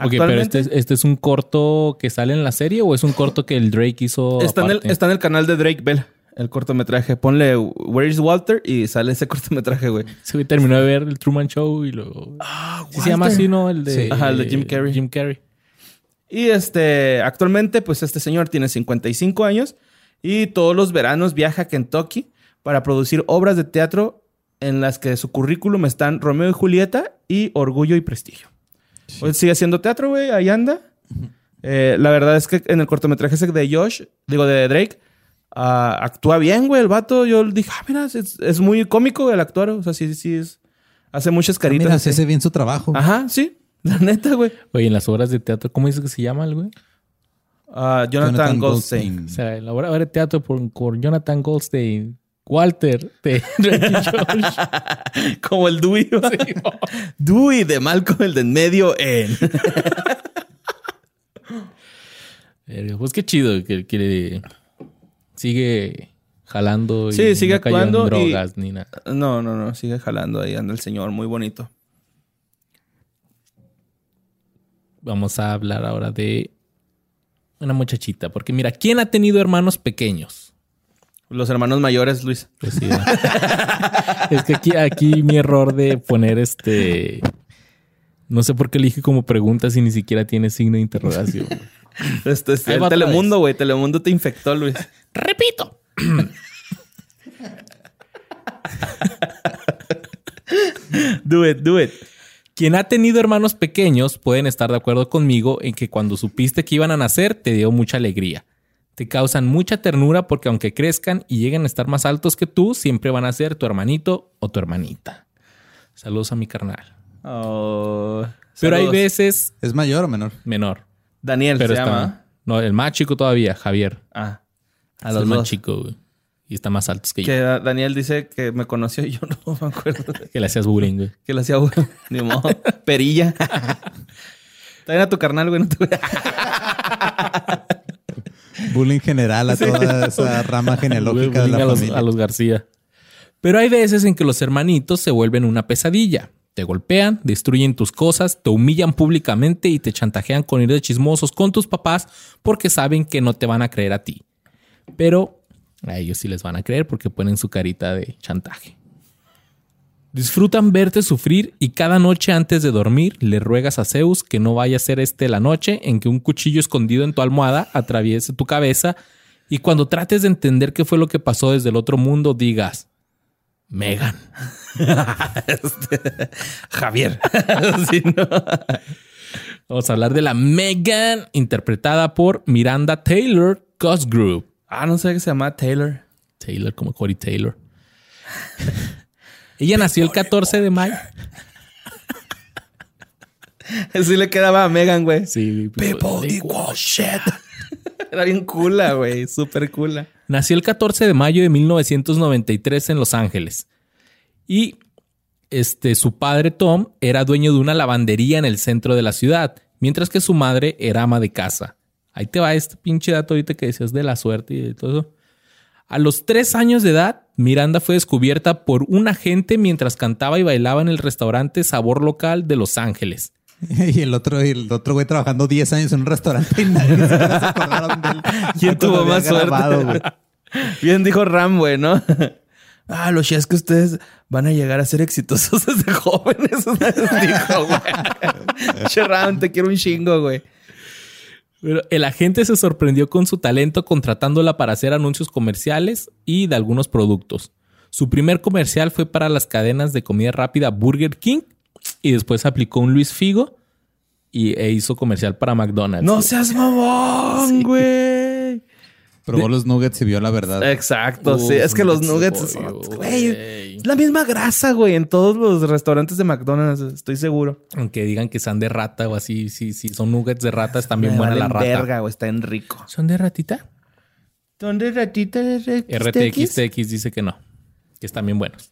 Ok, pero este, es- este es un corto que sale en la serie o es un corto que el Drake hizo. Está en, el, está en el canal de Drake Bell, el cortometraje. Ponle Where is Walter y sale ese cortometraje, güey. Güey terminó de ver el Truman Show y luego. Ah, Sí se llama así, ¿no? El de, Sí. Ajá, el de Jim Carrey. Jim Carrey. Y este, actualmente, pues este señor tiene 55 años y todos los veranos viaja a Kentucky para producir obras de teatro en las que su currículum están Romeo y Julieta y Orgullo y Prestigio. Sigue haciendo teatro, güey, ahí anda. Eh, la verdad es que en el cortometraje ese de Josh, digo de Drake, ah, actúa bien, güey, el vato. Yo dije, ah, mira, es, es muy cómico el actor. O sea, sí, sí, es, hace muchas caritas. Mira, así. se hace bien su trabajo. Ajá, sí, la neta, güey. Oye, en las obras de teatro, ¿cómo dice que se llama el güey? Ah, Jonathan, Goldstein. O sea, la obra de teatro por, por Jonathan Goldstein, Walter de Josh. Como el Dewey. ¿va? Dewey de Malcolm, el de en medio en. Pues qué chido que, que sigue jalando y Sí, sigue no en actuando y- drogas ni nada. No, no, no. Sigue jalando ahí. Anda el señor. Muy bonito. Vamos a hablar ahora de una muchachita. Porque mira, ¿quién ha tenido hermanos pequeños? Los hermanos mayores, Luis. Pues sí, ¿no? es que aquí, aquí mi error de poner este... No sé por qué elige como pregunta si ni siquiera tiene signo de interrogación. Este es Ahí el Telemundo, güey. Telemundo te infectó, Luis. Repito. Do it, do it. Quien ha tenido hermanos pequeños pueden estar de acuerdo conmigo en que cuando supiste que iban a nacer te dio mucha alegría. Te causan mucha ternura porque aunque crezcan y lleguen a estar más altos que tú, siempre van a ser tu hermanito o tu hermanita. Saludos a mi carnal. Oh, Pero hay veces ¿Es mayor o menor? menor. Daniel Pero se está. llama. No, el más chico todavía, Javier. Ah, a Es los el más chico, güey. Y está más altos que, Que yo. Da- Daniel dice que me conoció y yo no me acuerdo. Que le hacías bullying, güey. que le hacía, güey. Ni modo. Perilla. También a tu carnal, güey. No te... Bullying general a toda esa rama genealógica de la a los, familia. a los García. Pero hay veces en que los hermanitos se vuelven una pesadilla. Te golpean, destruyen tus cosas, te humillan públicamente y te chantajean con ir de chismosos con tus papás porque saben que no te van a creer a ti. Pero a ellos sí les van a creer porque ponen su carita de chantaje. Disfrutan verte sufrir y cada noche antes de dormir le ruegas a Zeus que no vaya a ser este la noche en que un cuchillo escondido en tu almohada atraviese tu cabeza y cuando trates de entender qué fue lo que pasó desde el otro mundo digas, Megan. Javier. Sí, ¿no? Vamos a hablar de la Megan interpretada por Miranda Taylor Cosgrove. Ah, no sé qué se llama Taylor. Taylor como Corey Taylor. Ella nació el 14 de mayo. Sí le quedaba a Megan, güey. Sí, People equal shit. Era bien cula, güey. Súper cula. Nació el 14 de mayo de 1993 en Los Ángeles. Y este, su padre Tom era dueño de una lavandería en el centro de la ciudad, mientras que su madre era ama de casa. Ahí te va este pinche dato ahorita que decías de la suerte y de todo eso. A los tres años de edad, Miranda fue descubierta por un agente mientras cantaba y bailaba en el restaurante Sabor Local de Los Ángeles. Y el otro, el otro güey trabajando 10 años en un restaurante y nadie se acordaron de él. ¿Quién tuvo lo más suerte? grabado. Bien dijo Ram, güey, ¿no? Ah, los chefs que ustedes van a llegar a ser exitosos desde jóvenes. Dijo, güey. Ram, te quiero un chingo, güey. Pero el agente se sorprendió con su talento contratándola para hacer anuncios comerciales y de algunos productos. Su primer comercial fue para las cadenas de comida rápida Burger King y después aplicó un Luis Figo y, e hizo comercial para McDonald's. No seas mamón, güey. Probó los nuggets y vio la verdad. Exacto, Uf, sí. Es que los nuggets de güey, es la misma grasa, güey, en todos los restaurantes de McDonald's, estoy seguro. Aunque digan que sean de rata o así, sí, sí, son nuggets de rata, está bien buena la rata. verga, güey, está en rico. ¿Son de ratita? ¿Dónde ratita RTX TX dice que no, que están bien buenos.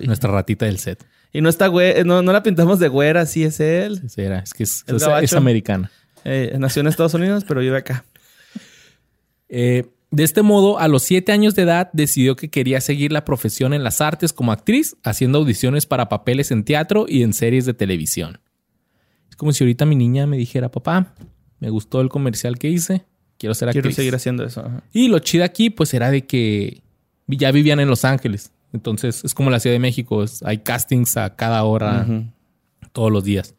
Nuestra ratita del set. Y no está güey, no, no la pintamos de güera, sí es él. Sí, era, es que es, es americana. Eh, nació en Estados Unidos, pero vive acá. Eh, de este modo, a los siete años de edad, decidió que quería seguir la profesión en las artes como actriz, haciendo audiciones para papeles en teatro y en series de televisión. Es como si ahorita mi niña me dijera, papá, me gustó el comercial que hice, quiero ser actriz. Quiero seguir haciendo eso. ajá. Y lo chido aquí, pues era de que ya vivían en Los Ángeles. Entonces es como la Ciudad de México, es- hay castings a cada hora, todos los días.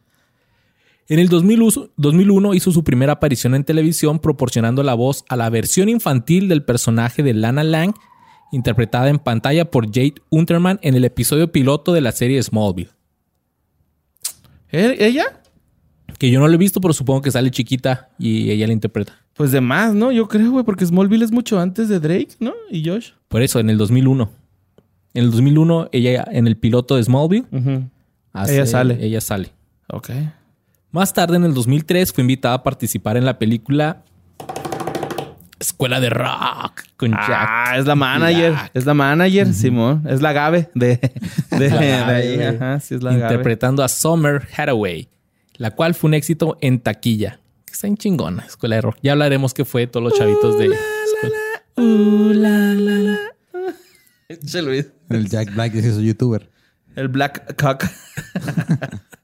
En el 2001, 2001 hizo su primera aparición en televisión proporcionando la voz a la versión infantil del personaje de Lana Lang, interpretada en pantalla por Jade Unterman en el episodio piloto de la serie Smallville. ¿Eh? ¿Ella? Que yo no lo he visto, pero supongo que sale chiquita y ella la interpreta. Pues de más, ¿no? Yo creo, güey, porque Smallville es mucho antes de Drake, ¿no? Y Josh. Por eso, en el 2001. En el 2001, ella en el piloto de Smallville, hace- Ella sale. Ella sale. Ok. Más tarde, en el 2003, fue invitada a participar en la película Escuela de Rock con Jack. Ah, es la manager. Black. Es la manager, Simón. Es la Gabe de, de, La de Gabe, ahí. Ajá, sí es la Gabe. interpretando a Summer Hathaway, la cual fue un éxito en taquilla. Que está en chingona, Escuela de Rock. Ya hablaremos qué fue todos los chavitos de... Uh, la, la, la. Che, Luis. El Jack Black se hizo youtuber. El Black Cock.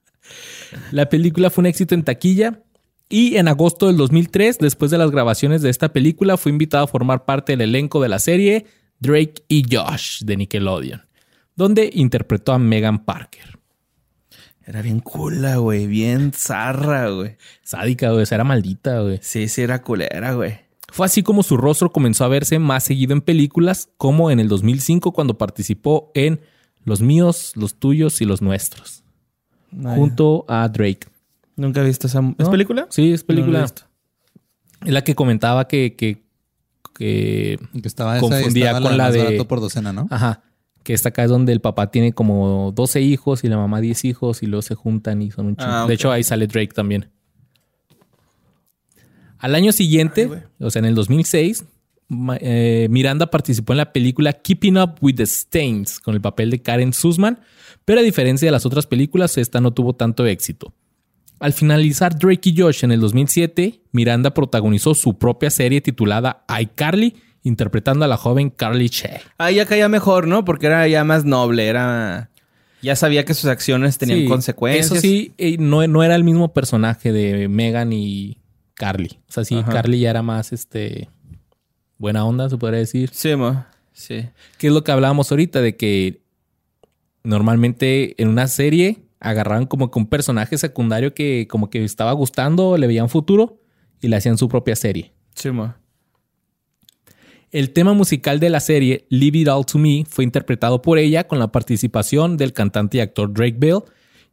La película fue un éxito en taquilla y en agosto del 2003, después de las grabaciones de esta película, fue invitado a formar parte del elenco de la serie Drake y Josh de Nickelodeon, donde interpretó a Megan Parker. Era bien cula, güey. Bien zarra, güey. Sádica, güey, o sea, era maldita, güey. Sí, sí, era culera, güey. Fue así como su rostro comenzó a verse más seguido en películas, como en el 2005 cuando participó en Los míos, los tuyos y los nuestros, Ay, junto a Drake. Nunca he visto esa. ¿Es ¿No? película? Sí, es No la película. visto. es la que comentaba que, que, que Que estaba Confundía esa, estaba con la más de- por docena, ¿no? Ajá. Que esta acá es donde el papá tiene como 12 hijos y la mamá 10 hijos y luego se juntan y son un chingo. Ah. De hecho, ahí sale Drake también. Al año siguiente, Ay, o sea, en el 2006, Ma- eh, Miranda participó en la película Keeping Up with the Stains con el papel de Karen Sussman, pero a diferencia de las otras películas, esta no tuvo tanto éxito. Al finalizar Drake y Josh en el 2007, Miranda protagonizó su propia serie titulada iCarly, interpretando a la joven Carly Shay. Ahí ya caía mejor, ¿no? Porque era ya más noble. Era. Ya sabía que sus acciones tenían Sí, consecuencias. Eso sí, eh, no, no era el mismo personaje de Megan y Carly. O sea, sí, Ajá. Carly ya era más este buena onda, se podría decir. Sí, mo. Sí. Que es lo que hablábamos ahorita de que normalmente en una serie agarraban como que un personaje secundario que como que estaba gustando, le veían futuro y le hacían su propia serie. Sí. El tema musical de la serie Leave It All to Me fue interpretado por ella con la participación del cantante y actor Drake Bell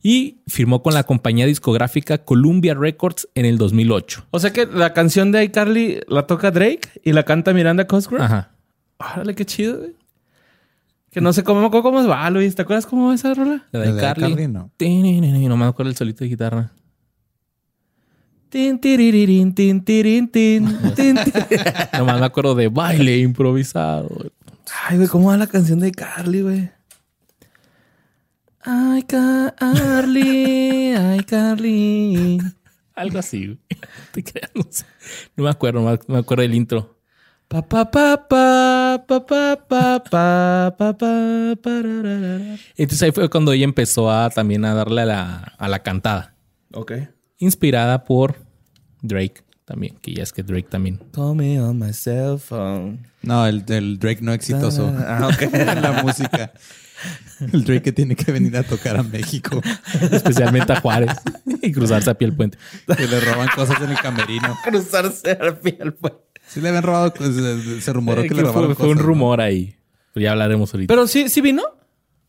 y firmó con la compañía discográfica Columbia Records en el 2008. O sea que la canción de iCarly la toca Drake y la canta Miranda Cosgrove. Ajá. Órale, qué chido, güey. Que no sé cómo, me acuerdo cómo va, Luis. ¿Te acuerdas cómo va esa rola? La de de Carly. Carly, no. No me acuerdo el solito de guitarra. Tin, tirirín, tin, tirín, tin, tin, tin. Nomás me acuerdo de baile improvisado. Ay, güey, ¿cómo va la canción de Carly, güey? Ay, Carly, ay, Carly. Algo así, güey. Te creas, no sé. No me acuerdo, no me- no me acuerdo del intro. Entonces ahí fue cuando ella empezó a también a darle a la, a la cantada. Ok. Inspirada por Drake también, que ya es que Drake también. Call me on my cell phone. No, el, el Drake no exitoso. Ah, ok. la música. El Drake que tiene que venir a tocar a México. Especialmente a Juárez y cruzarse a pie el puente. Que le roban cosas en el camerino. Cruzarse al piel, pues. Sí le habían robado, pues, se, se rumoró Eh, que, que le robaron fue, fue un rumor ahí. Pero ya hablaremos ahorita. Pero sí, sí vino.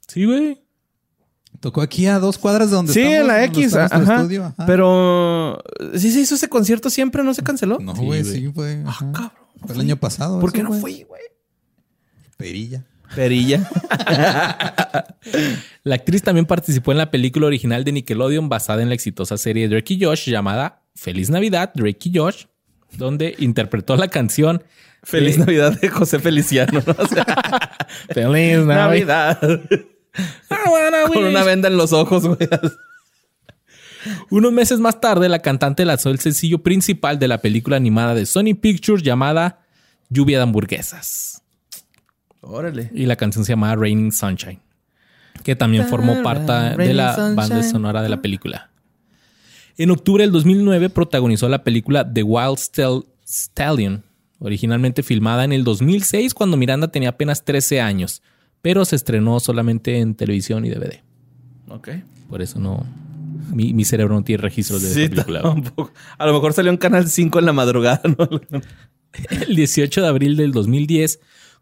sí, güey. Tocó aquí a dos cuadras de donde Sí, estamos, en la X. Ajá. estudio, ajá. Pero sí se hizo ese concierto siempre, no se canceló. No, Sí, güey, güey. sí fue. ajá. cabrón, Fue el año pasado. ¿Por eso, qué no güey. fui, güey? Perilla. Perilla. La actriz también participó en la película original de Nickelodeon basada en la exitosa serie Drake y Josh llamada Feliz Navidad, Drake y Josh, donde interpretó la canción Feliz eh, Navidad de José Feliciano. ¿no? O sea, Feliz Navidad. Navidad. Con una venda en los ojos, güey. Unos meses más tarde, la cantante lanzó el sencillo principal de la película animada de Sony Pictures llamada Lluvia de hamburguesas. Órale. Y la canción se llamaba Raining Sunshine, que también formó parte de la banda sonora de la película. En octubre del 2009 protagonizó la película The Wild Stal- Stallion, originalmente filmada en el 2006 cuando Miranda tenía apenas 13 años, pero se estrenó solamente en televisión y DVD. Ok. Por eso no... Mi, mi cerebro no tiene registros de Sí, esta película. tampoco. A lo mejor salió en Canal 5 en la madrugada, ¿no? El 18 de abril del 2010,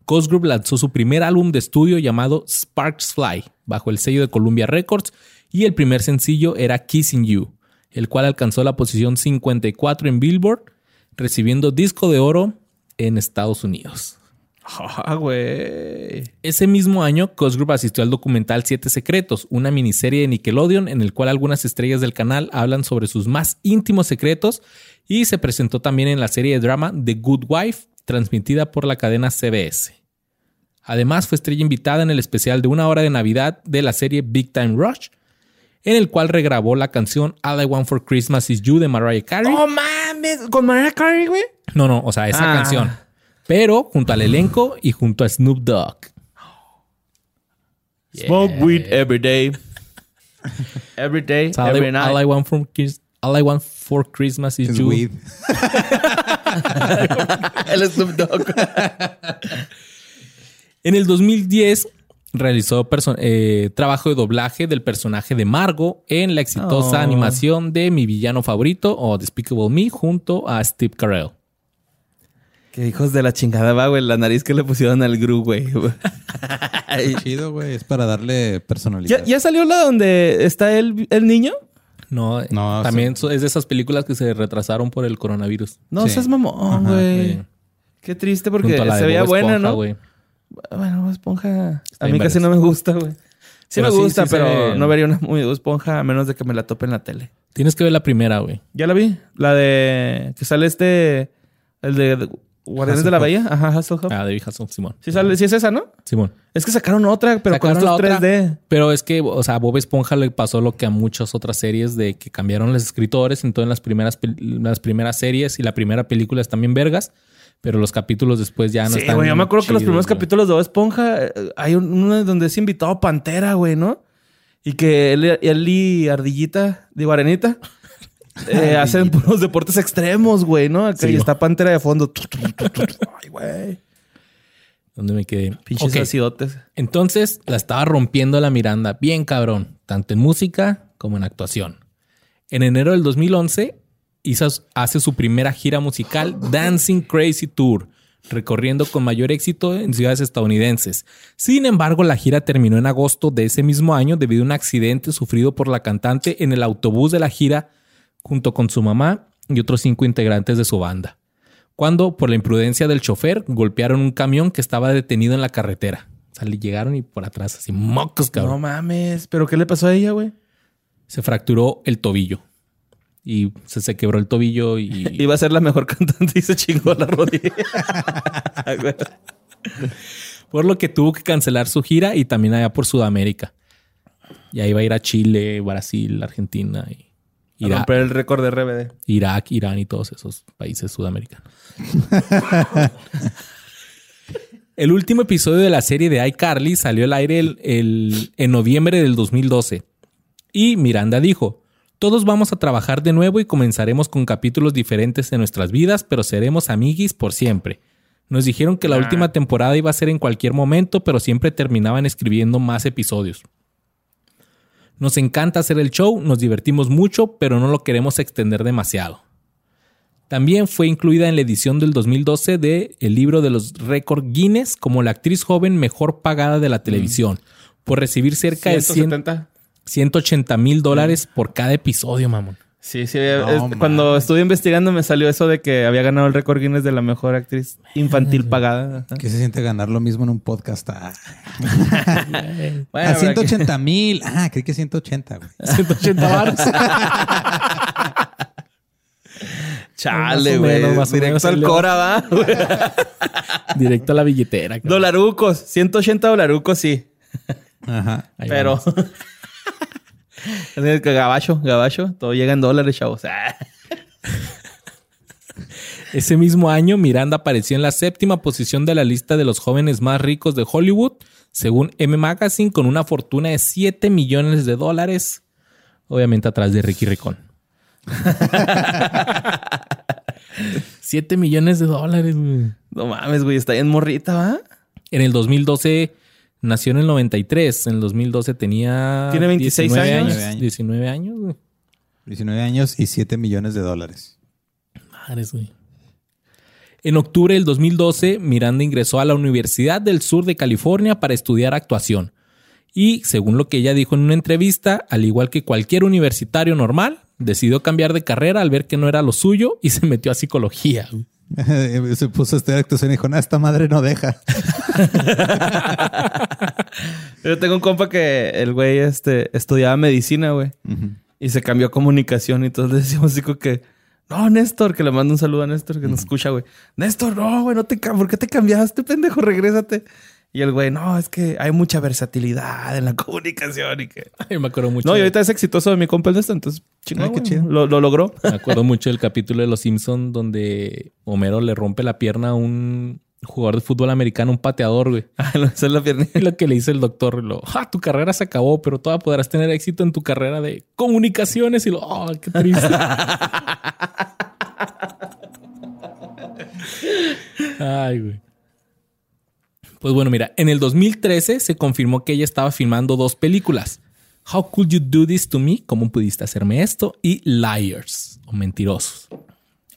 Ghost Group lanzó su primer álbum de estudio llamado Sparks Fly, bajo el sello de Columbia Records, y el primer sencillo era Kissing You, el cual alcanzó la posición 54 en Billboard, recibiendo disco de oro en Estados Unidos. Ah, güey. Ese mismo año, Ghost Group asistió al documental Siete Secretos, una miniserie de Nickelodeon en el cual algunas estrellas del canal hablan sobre sus más íntimos secretos y se presentó también en la serie de drama The Good Wife, transmitida por la cadena CBS. Además, fue estrella invitada en el especial de una hora de Navidad de la serie Big Time Rush, en el cual regrabó la canción All I Want for Christmas Is You de Mariah Carey. ¡Oh, mames! ¿Con Mariah Carey, güey? No, no, o sea, esa Ah. canción. Pero junto al elenco y junto a Snoop Dogg. Smoke weed every day. Every day, So all, every I, night. all I want from Chris- all I want for Christmas is Es you. weed. El Snoop Dogg. En el 2010 realizó eh, trabajo de doblaje del personaje de Margo en la exitosa Oh. animación de Mi villano favorito o Despicable Me junto a Steve Carell. Qué hijos de la chingada va, güey. La nariz que le pusieron al Gru, güey. Qué chido, güey. Es para darle personalidad. ¿Ya, ya salió la donde está el, el niño? No, No, también es de esas películas que se retrasaron por el coronavirus. No Sí. seas mamón, güey. Qué triste porque se veía buena, Esponja, ¿no? güey. Bueno, Bob Esponja. Está a mí casi no me gusta, güey. Sí Pero me gusta, sí pero no vería una muy Esponja a menos de que me la tope en la tele. Tienes que ver la primera, güey. Ya la vi. La de... Que sale este... El de, Guardianes de la Bahía. Ajá, Hasselhoff. Ah, David Hasselhoff, Simón. Sí, sale, sí es esa, ¿no? Simón. Es que sacaron otra, pero Sacaron con la estos otra, 3D. Pero es que, o sea, a Bob Esponja le pasó lo que a muchas otras series de que cambiaron los escritores. Entonces, en las primeras, las primeras series y la primera película están bien vergas, pero los capítulos después ya no sí, están. güey. Yo me acuerdo que los chidos, primeros güey. capítulos de Bob Esponja eh, hay un- uno donde es invitado Pantera, güey, ¿no? Y que él, él y Ardillita, digo Arenita, eh, hacen puros deportes extremos, güey, ¿no? Acá Sí, y está Pantera de fondo. Ay, güey. ¿Dónde me quedé? Pinches Ok. acidotes. Entonces la estaba rompiendo la Miranda, bien cabrón, tanto en música como en actuación. En enero del 2011 hizo, hace su primera gira musical Dancing Crazy Tour, recorriendo con mayor éxito en ciudades estadounidenses. Sin embargo, la gira terminó en agosto de ese mismo año debido a un accidente sufrido por la cantante en el autobús de la gira junto con su mamá y otros cinco integrantes de su banda cuando por la imprudencia del chofer golpearon un camión que estaba detenido en la carretera. O sea, le llegaron y por atrás, así mocos, No cabrón. mames. ¿Pero qué le pasó a ella, güey? Se fracturó el tobillo. Y se, se quebró el tobillo y... Iba a ser la mejor cantante y se chingó la rodilla. Por lo que tuvo que cancelar su gira y también allá por Sudamérica. Y ahí va a ir a Chile, Brasil, Argentina y A romper el récord de RBD. Irak, Irán y todos esos países sudamericanos. El último episodio de la serie de iCarly salió al aire el- el- en noviembre del 2012. Y Miranda dijo, Todos vamos a trabajar de nuevo y comenzaremos con capítulos diferentes de nuestras vidas, pero seremos amiguis por siempre. Nos dijeron que la última temporada iba a ser en cualquier momento, pero siempre terminaban escribiendo más episodios. Nos encanta hacer el show, nos divertimos mucho, pero no lo queremos extender demasiado. También fue incluida en la edición del 2012 de El libro de los récord Guinness como la actriz joven mejor pagada de la televisión, por recibir cerca de 100 170. 180 mil dólares por cada episodio, mamón. Sí, sí. había- No, es- cuando estuve investigando me salió eso de que había ganado el récord Guinness de la mejor actriz infantil pagada. ¿Qué se siente ganar lo mismo en un podcast? Ah, Bueno, a habrá que- 180 mil. Ah, creí que 180, güey. 180 baros. Chale, güey. Directo al. Cora, va. Directo a la billetera. cabrón. Dolarucos. 180 dolarucos, sí. Ajá. Ahí Pero... vamos. Gabacho, gabacho. Todo llega en dólares, chavos. Ah. Ese mismo año, Miranda apareció en la séptima posición de la lista de los jóvenes más ricos de Hollywood, según M Magazine, con una fortuna de 7 millones de dólares. Obviamente atrás de Ricky Ricón. 7 millones de dólares, güey. No mames, güey. Está bien morrita, ¿va? En el 2012 nació en el 93. En el 2012 tenía. Tiene 26 19 años. años. 19 años, güey. 19 años y 7 millones de dólares. Madres, güey. En octubre del 2012, Miranda ingresó a la Universidad del Sur de California para estudiar actuación. Y, según lo que ella dijo en una entrevista, al igual que cualquier universitario normal, decidió cambiar de carrera al ver que no era lo suyo y se metió a psicología. güey. Se puso a estudiar actuación y dijo, no, esta madre no deja. Yo tengo un compa que el güey este, estudiaba medicina, güey. Y se cambió a comunicación y todos le decíamos así que... No, Néstor, que le mando un saludo a Néstor que nos escucha, güey. Néstor, no, güey, no te ¿por qué te cambiaste, pendejo? Regrésate. Y el güey, no, es que hay mucha versatilidad en la comunicación y que... Ay, me acuerdo mucho. No, y ahorita es exitoso de mi compa el Néstor, entonces chingón, Ay, qué chido. Lo, lo logró. Me acuerdo mucho del capítulo de Los Simpson donde Homero le rompe la pierna a un jugador de fútbol americano, un pateador, güey. Ah, no, esa es la pierna. Y lo que le dice el doctor, lo, ah, tu carrera se acabó, pero todavía podrás tener éxito en tu carrera de comunicaciones. Y lo, oh, qué triste. Ay, güey. Pues bueno, mira, en el 2013 se confirmó que ella estaba filmando dos películas. How Could You Do This to Me? ¿Cómo pudiste hacerme esto? Y Liars, o Mentirosos.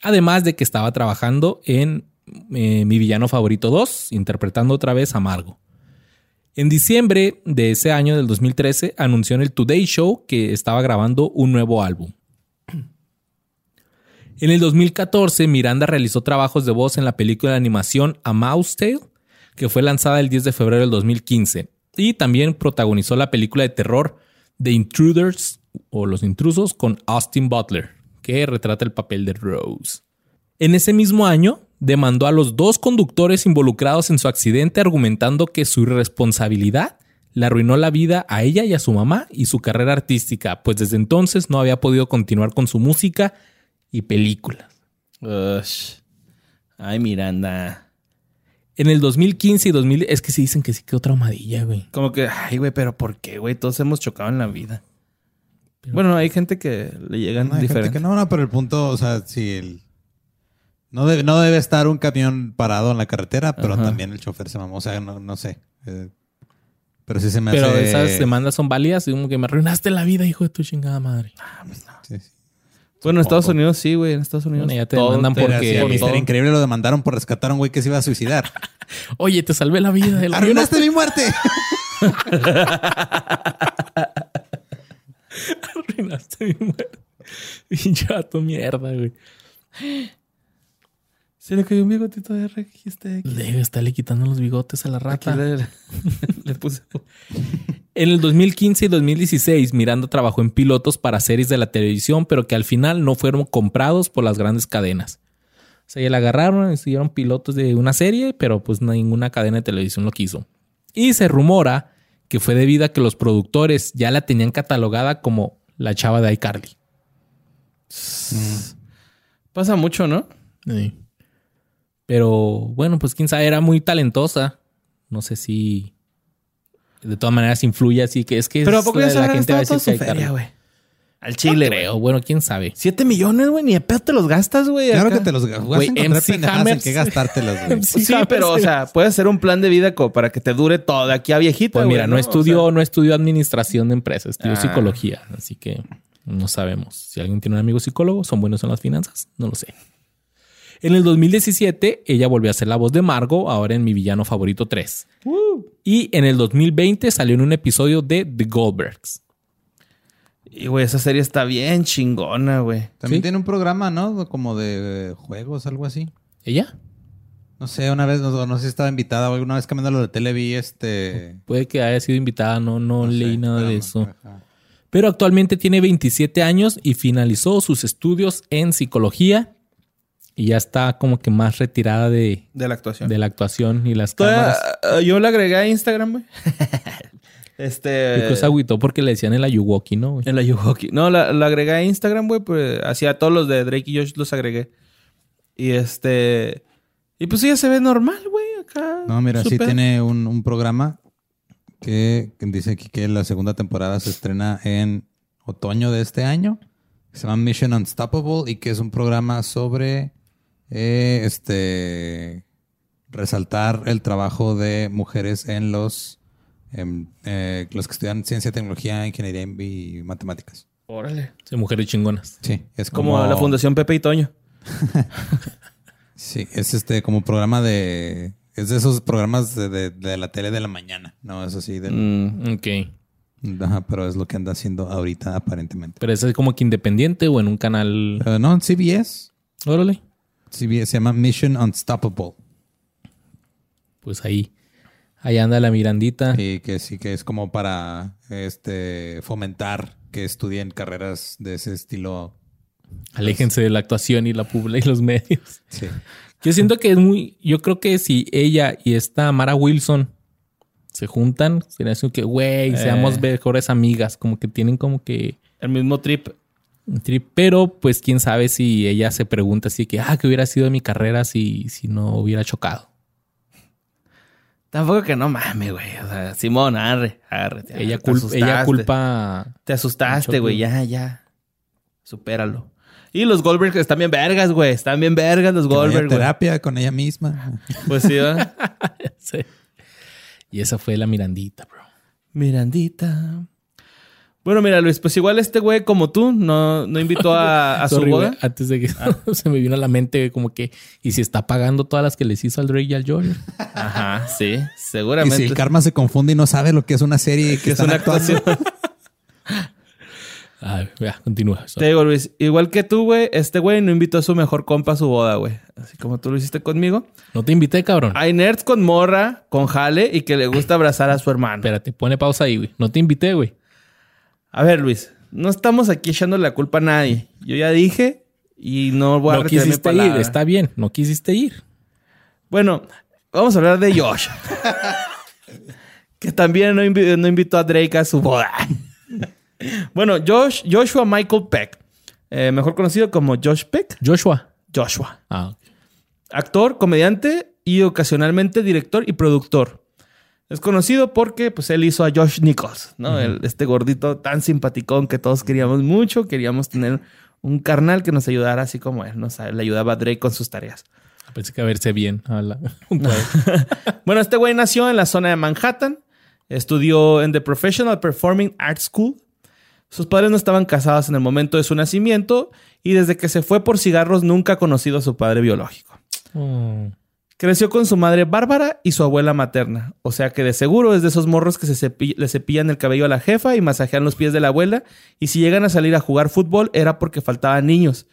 Además de que estaba trabajando en eh, Mi Villano Favorito 2, interpretando otra vez a Margo. En diciembre de ese año, del 2013, anunció en el Today Show que estaba grabando un nuevo álbum. En el 2014, Miranda realizó trabajos de voz en la película de animación A Mouse Tale, que fue lanzada el 10 de febrero del 2015. Y también protagonizó la película de terror The Intruders o Los Intrusos con Austin Butler, que retrata el papel de Rose. En ese mismo año, demandó a los dos conductores involucrados en su accidente argumentando que su irresponsabilidad le arruinó la vida a ella y a su mamá y su carrera artística, pues desde entonces no había podido continuar con su música y películas. Ush. Ay, Miranda. En el 2015 y 2000 es que se dicen que sí quedó traumadilla, güey. Como que, ay, güey, pero ¿por qué, güey? Todos hemos chocado en la vida. Bueno, hay gente que le llegan No, hay gente diferente. que no, no, pero el punto, o sea, si el... No debe, no debe estar un camión parado en la carretera, pero Ajá. también el chofer se mamó. O sea, no, no sé. Eh, pero sí se me Pero hace... esas demandas son válidas y como que me arruinaste la vida, hijo de tu chingada madre. Sí, sí. Bueno, en Estados. Unidos sí, güey. En Estados Unidos. Bueno, ya te todo demandan te- porque- por Mister. Increíble lo demandaron por rescatar a un güey que se iba a suicidar. Oye, te salvé la vida. del ¡Arruinaste mi muerte! Arruinaste mi muerte. Pinche vato mierda, güey. Se le cayó un bigotito de. Aquí, Debe estarle quitando los bigotes a la rata. le, le puse. En el 2015 y 2016, Miranda trabajó en pilotos para series de la televisión, pero que al final no fueron comprados por las grandes cadenas. O sea, ya la agarraron, hicieron pilotos de una serie, pero pues ninguna cadena de televisión lo quiso. Y se rumora que fue debido a que los productores ya la tenían catalogada como la chava de iCarly. Pasa mucho, ¿no? Sí. Pero bueno, pues quién sabe, era muy talentosa. No sé si de todas maneras influye así que es que Pero es ¿a poco ya la, la gente va a decir que hay feria, güey? Al No chile, güey. creo. Bueno, quién sabe. Siete millones, güey. Ni de pedo te los gastas, güey. Claro acá. que te los vas Güey, MC Hammers. que gastártelas, güey. Sí, pero, o sea, puedes hacer un plan de vida como para que te dure todo de aquí a viejita. Pues mira, no, O estudió, sea, no estudió administración de empresas, estudió Ah. psicología, así que no sabemos. Si alguien tiene un amigo psicólogo, son buenos en las finanzas, no lo sé. En el 2017, ella volvió a ser la voz de Margot, ahora en Mi Villano Favorito 3. Y en el 2020 salió en un episodio de The Goldbergs. Y, güey, esa serie está bien chingona, güey. También Sí. tiene un programa, ¿no? Como de juegos, algo así. ¿Ella? No sé, una vez, no, no sé si estaba invitada o alguna vez cambiando lo de tele vi este... Puede que haya sido invitada, no, no, no sé, leí nada pero- de eso. ajá. Pero actualmente tiene 27 años y finalizó sus estudios en psicología y ya está como que más retirada de, De la actuación. de la actuación y las Todavía, cámaras. ah, yo la agregué a Instagram, güey. este. Que se agüitó porque le decían el Ayuwoki, ¿no? güey? La Yuhoki. No, la, la agregué a Instagram, güey. Pues hacía todos los de Drake y Josh los agregué. Y este. Y pues ella se ve normal, güey, acá. No, mira, sí tiene un, un programa que, que dice aquí que la segunda temporada se estrena en otoño de este año. Se llama Mission Unstoppable y que es un programa sobre eh, este resaltar el trabajo de mujeres en los em, eh, los que estudian ciencia, tecnología, ingeniería y matemáticas. Órale. Sí, mujeres chingonas. Sí, es Como, como, la Fundación Pepe y Toño. Sí, es este como programa de es de esos programas de, de- de la tele de la mañana, no es así de Mm. Ok. Ajá, pero es lo que anda haciendo ahorita aparentemente. Pero es como que independiente o en un canal. Eh, no, en CBS. Órale. Se llama Mission Unstoppable. Pues ahí. Ahí anda la Mirandita. Y que sí que es como para este fomentar que estudien carreras de ese estilo. Aléjense de la actuación y la publi y los medios. Sí. Yo siento que es muy. Yo creo que si ella y esta Mara Wilson se juntan, sería así que, güey, seamos mejores amigas. Como que tienen como que. El mismo trip. Trip. Pero, pues, quién sabe si ella se pregunta así que, ah, que hubiera sido mi carrera si, si no hubiera chocado. Tampoco que no mames, güey. O sea, Simón, arre, arre. ya, ella, te cul- asustaste. ella culpa. Te asustaste, güey. Ya, ya. Supéralo. Y los Goldberg están bien vergas, güey. Están bien vergas los Que vaya Goldberg, güey. terapia con ella misma. Pues sí, ¿verdad? Sí. Y esa fue la Mirandita, bro. Mirandita. Bueno, mira, Luis, pues igual este güey, como tú, no, no invitó a, a su Sorry, boda. Antes de que se me vino a la mente como que, ¿y si está pagando todas las que les hizo al Drake y al George? Ajá, sí, Y seguramente. si el karma se confunde y no sabe lo que es una serie que, es están una actuación. Ah, ya, continúa. Te digo, Luis, igual que tú, güey, este güey no invitó a su mejor compa a su boda, güey. Así como tú lo hiciste conmigo. No te invité, cabrón. Hay nerds con morra, con jale y que le gusta abrazar a su hermano. Espérate, pone pausa ahí, güey. No te invité, güey. A ver, Luis, no estamos aquí echando la culpa a nadie. Yo ya dije y no voy a No mi quisiste ir, está bien. No quisiste ir. Bueno, vamos a hablar de Josh. que también no, invi- no invitó a Drake a su boda. bueno, Josh, Joshua Michael Peck, eh, mejor conocido como Josh Peck. Joshua. Joshua. Ah. Actor, comediante y ocasionalmente director y productor. Es conocido porque pues, él hizo a Josh Nichols, ¿no? El- este gordito tan simpaticón que todos queríamos mucho. Queríamos tener un carnal que nos ayudara así como él. Nos, le ayudaba a Drake con sus tareas. Pensé que a verse bien. a la- Bueno, este güey nació en la zona de Manhattan. Estudió en The Professional Performing Arts School. Sus padres no estaban casados en el momento de su nacimiento y desde que se fue por cigarros nunca ha conocido a su padre biológico. Oh. Creció con su madre Bárbara y su abuela materna. O sea que de seguro es de esos morros que se le cepillan el cabello a la jefa y masajean los pies de la abuela. Y si llegan a salir a jugar fútbol era porque faltaban niños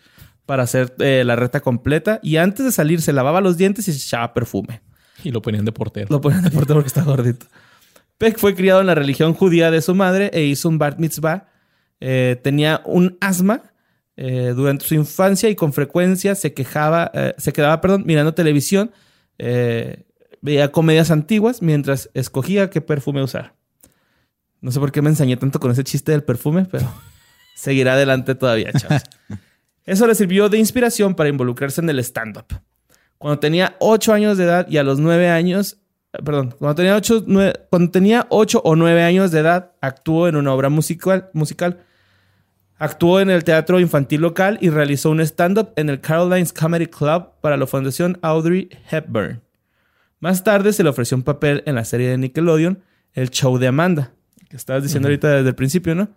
para hacer eh, la reta completa. Y antes de salir se lavaba los dientes y se echaba perfume. Y lo ponían de portero. Lo ponían de portero porque está gordito. Peck fue criado en la religión judía de su madre e hizo un bar mitzvah. Eh, tenía un asma eh, durante su infancia y con frecuencia se quejaba, se quedaba, perdón, mirando televisión. Eh, veía comedias antiguas mientras escogía qué perfume usar. No sé por qué me ensañé tanto con ese chiste del perfume, pero seguirá adelante todavía, chavos. Eso le sirvió de inspiración para involucrarse en el stand-up. Cuando tenía 8 años de edad y a los 9 años, eh, perdón, cuando tenía 8, cuando tenía 8 o 9 años de edad, actuó en una obra musical, musical. Actuó en el teatro infantil local y realizó un stand-up en el Caroline's Comedy Club para la Fundación Audrey Hepburn. Más tarde se le ofreció un papel en la serie de Nickelodeon, El Show de Amanda, que estabas diciendo ahorita desde el principio, ¿no?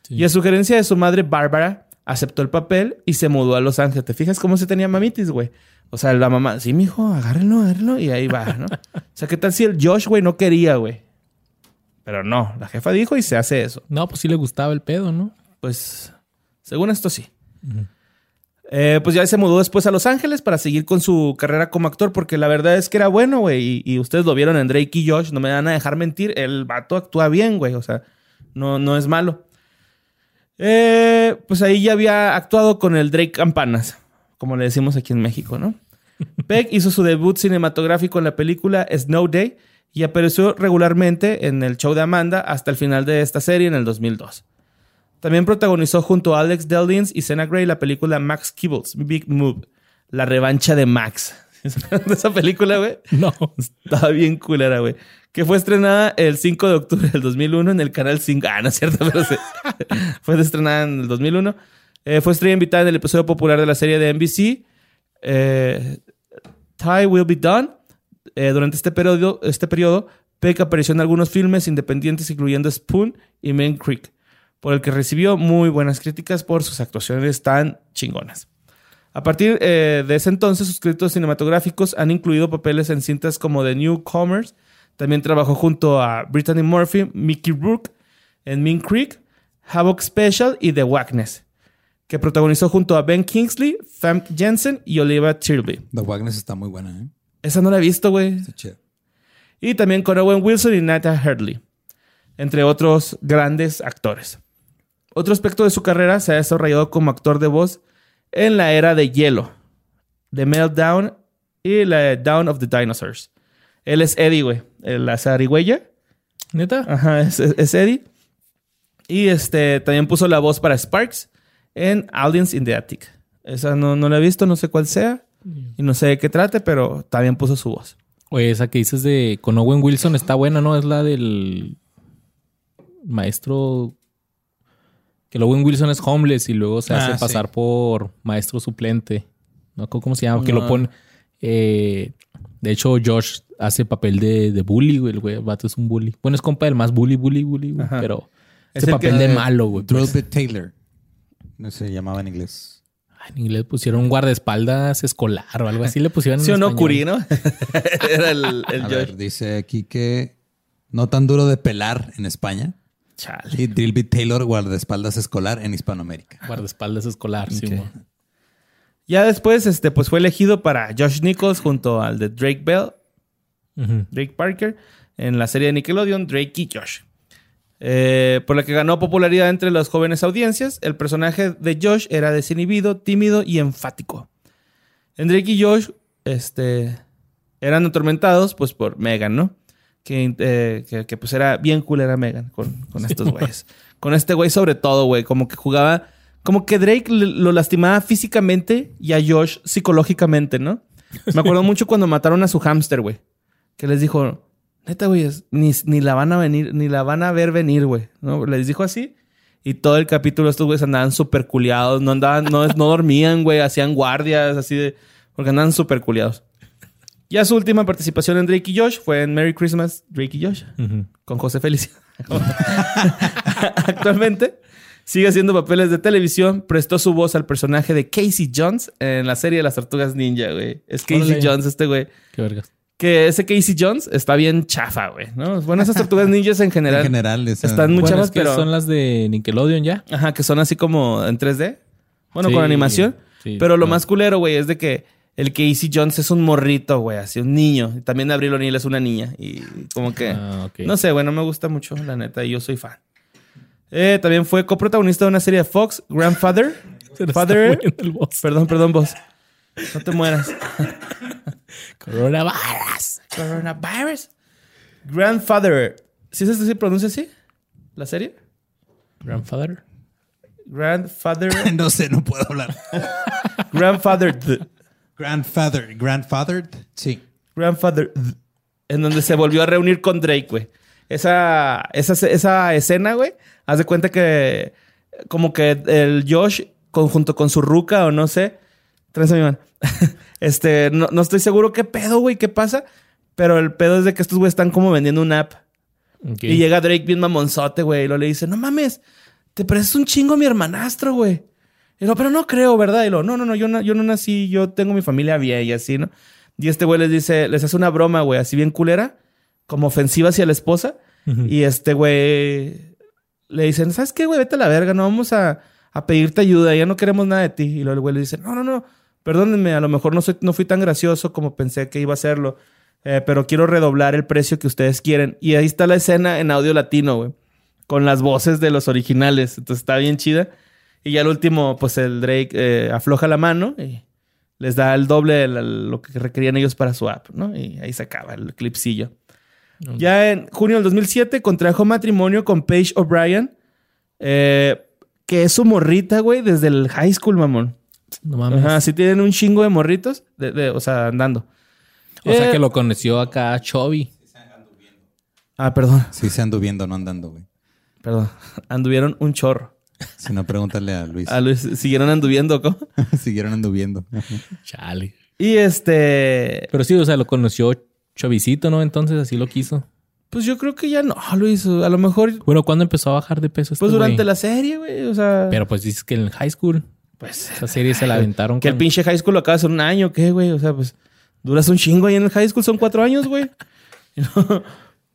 Sí. Y a sugerencia de su madre Bárbara, aceptó el papel y se mudó a Los Ángeles. ¿Te fijas cómo se tenía mamitis, güey? O sea, la mamá, sí, mijo, agárrenlo, agárrenlo. Y ahí va, ¿no? o sea, ¿qué tal si el Josh, güey, no quería, güey? Pero no, la jefa dijo y se hace eso. No, pues sí le gustaba el pedo, ¿no? Pues, según esto sí. Eh, pues ya se mudó después a Los Ángeles para seguir con su carrera como actor, porque la verdad es que era bueno, güey. Y, y ustedes lo vieron en Drake y Josh, no me van a dejar mentir. El vato actúa bien, güey. O sea, no, no es malo. Eh, pues ahí ya había actuado con el Drake Campanas, como le decimos aquí en México, ¿no? Peck hizo su debut cinematográfico en la película Snow Day y apareció regularmente en el show de Amanda hasta el final de esta serie en el 2002. También protagonizó junto a Alex Deldins y Senna Gray la película Max Kibbles, Big Move, la revancha de Max. de esa película, güey? No. Estaba bien culera, güey. Que fue estrenada el 5 de octubre del 2001 en el canal 5. Ah, no es cierto, pero sí. fue estrenada en el 2001. Eh, fue estrella invitada en el episodio popular de la serie de NBC. Eh, Tie Will Be Done. Eh, durante este periodo, este periodo, Peck apareció en algunos filmes independientes, incluyendo Spoon y Main Creek, por el que recibió muy buenas críticas por sus actuaciones tan chingonas. A partir eh, de ese entonces, sus créditos cinematográficos han incluido papeles en cintas como The Newcomers. También trabajó junto a Brittany Murphy, Mickey Rourke en Mean Creek, Havoc Special y The Wackness, que protagonizó junto a Ben Kingsley, Famke Jensen y Olivia Tilby. The Wagner está muy buena, ¿eh? Esa no la he visto, güey. Está chida. Y también con Owen Wilson y Nata Hurley, entre otros grandes actores. Otro aspecto de su carrera se ha desarrollado como actor de voz en la era de hielo, The Meltdown y la Down of the Dinosaurs. Él es Eddie, güey, la zarigüeya. ¿Neta? Ajá, es, es Eddie. Y este también puso la voz para Sparks en Aliens in the Attic. Esa no, no la he visto, no sé cuál sea. Y no sé de qué trate, pero también puso su voz. Oye, esa que dices de con Owen Wilson está buena, ¿no? Es la del maestro. Que el Owen Wilson es homeless y luego se Ah, hace sí. pasar por maestro suplente. ¿No? ¿Cómo se llama? Que lo No. pone. eh, de hecho, Josh hace papel de, de bully, güey. El güey, el vato es un bully. Bueno, es compa del más bully, bully, bully, güey. Ajá. Pero Es ese el papel que- de malo, güey. pues. Drillbit Taylor. No se llamaba en inglés. Ay, En inglés pusieron un guardaespaldas escolar o algo así. Le pusieron. en ¿Sí o no, español. Curi, no? Era el, el A Josh. ver, dice aquí que no tan duro de pelar en España. Chale. Y Drillbit Taylor, guardaespaldas escolar en Hispanoamérica. Guardaespaldas escolar, sí, mo. Ya después, este, pues fue elegido para Josh Nichols junto al de Drake Bell. Drake Parker, en la serie de Nickelodeon, Drake y Josh. Eh, por la que ganó popularidad entre las jóvenes audiencias, el personaje de Josh era desinhibido, tímido y enfático. En Drake y Josh, este, eran atormentados, pues, por Megan, ¿no? Que, eh, que, que, pues era bien cool era Megan con, con estos güeyes. Con este güey sobre todo, güey, como que jugaba, como que Drake lo lastimaba físicamente y a Josh psicológicamente, ¿no? Me acuerdo mucho cuando mataron a su hámster, güey. Que les dijo, neta, güey, ni, ni la van a venir, ni la van a ver venir, güey. ¿No? Les dijo así. Y todo el capítulo estos güeyes andaban súper culiados. No andaban, no, no dormían, güey. Hacían guardias, así de... Porque andaban súper culiados. Ya su última participación en Drake y Josh fue en Merry Christmas, Drake y Josh con José Felicia. Actualmente sigue haciendo papeles de televisión. Prestó su voz al personaje de Casey Jones en la serie de las Tortugas Ninja, güey. Es Casey Órale. Jones este güey. Qué vergas. Que ese Casey Jones está bien chafa, güey. ¿no? Bueno, esas Tortugas Ninjas en general. En general, esa- están muy Bueno, chavas, es que pero... son las de Nickelodeon ya. Ajá, que son así como en 3D. Bueno, Sí, con animación. sí, pero lo no. más culero, güey, es de que el Casey Jones es un morrito, güey, así un niño. Y también Abril O'Neill es una niña. Y como que... Ah, ok. No sé, güey, no me gusta mucho, la neta, y yo soy fan. Eh, también fue coprotagonista de una serie de Fox, Grandfather. Father. muriendo el boss. Perdón, perdón, vos. No te mueras. Coronavirus. Coronavirus. Grandfather. ¿Sí se se pronuncia así? ¿La serie? Grandfather. Grandfather. no sé, no puedo hablar. Grandfather. Grandfather. Grandfathered. Sí. Grandfather. En donde se volvió a reunir con Drake, güey. Esa, esa, esa escena, güey. Haz de cuenta que como que el Josh, con- junto con su ruca o no sé, tranza mi man. este, no, no estoy seguro qué pedo, güey, qué pasa, pero el pedo es de que estos güeyes están como vendiendo una app. Y llega Drake bien mamonzote, güey, y lo le dice, no mames, te pareces un chingo a mi hermanastro, güey. Y lo, pero no creo, ¿verdad? Y lo, no, no, no, yo no, yo no nací, yo tengo mi familia bien y así, ¿no? Y este güey les dice, les hace una broma, güey, así bien culera, como ofensiva hacia la esposa. Y este güey le dicen, ¿sabes qué, güey? Vete a la verga, no vamos a, a pedirte ayuda, ya no queremos nada de ti. Y luego el güey le dice, no, no, no, perdónenme, a lo mejor no, soy, no fui tan gracioso como pensé que iba a serlo, eh, pero quiero redoblar el precio que ustedes quieren. Y ahí está la escena en audio latino, güey, con las voces de los originales. Entonces está bien chida. Y ya al último, pues el Drake eh, afloja la mano y les da el doble de la- lo que requerían ellos para su app, ¿no? Y ahí se acaba el clipsillo. Ya en junio del 2007 contrajo matrimonio con Paige O'Brien, eh, que es su morrita, güey, desde el high school, mamón. No mames. Ajá, sí tienen un chingo de morritos, de, de- o sea, andando. O sea Eh, que lo conoció acá Chovy. Ah, perdón, Sí se anduviendo, no andando, güey. perdón. Anduvieron un chorro. Si no, pregúntale a Luis. A Luis, siguieron anduviendo, ¿cómo? Siguieron anduviendo. Chale. Y este... Pero sí, o sea, lo conoció Chovicito, ¿no? Entonces así lo quiso. Pues yo creo que ya no, Luis. A lo mejor, Bueno, ¿cuándo empezó a bajar de peso este pues durante güey? la serie, güey. O sea, Pero pues dices que en el high school. pues... Esa serie se la aventaron Que el pinche high school lo acabas en un año, ¿qué, güey? O sea, pues duras un chingo ahí en el high school, son cuatro años, güey.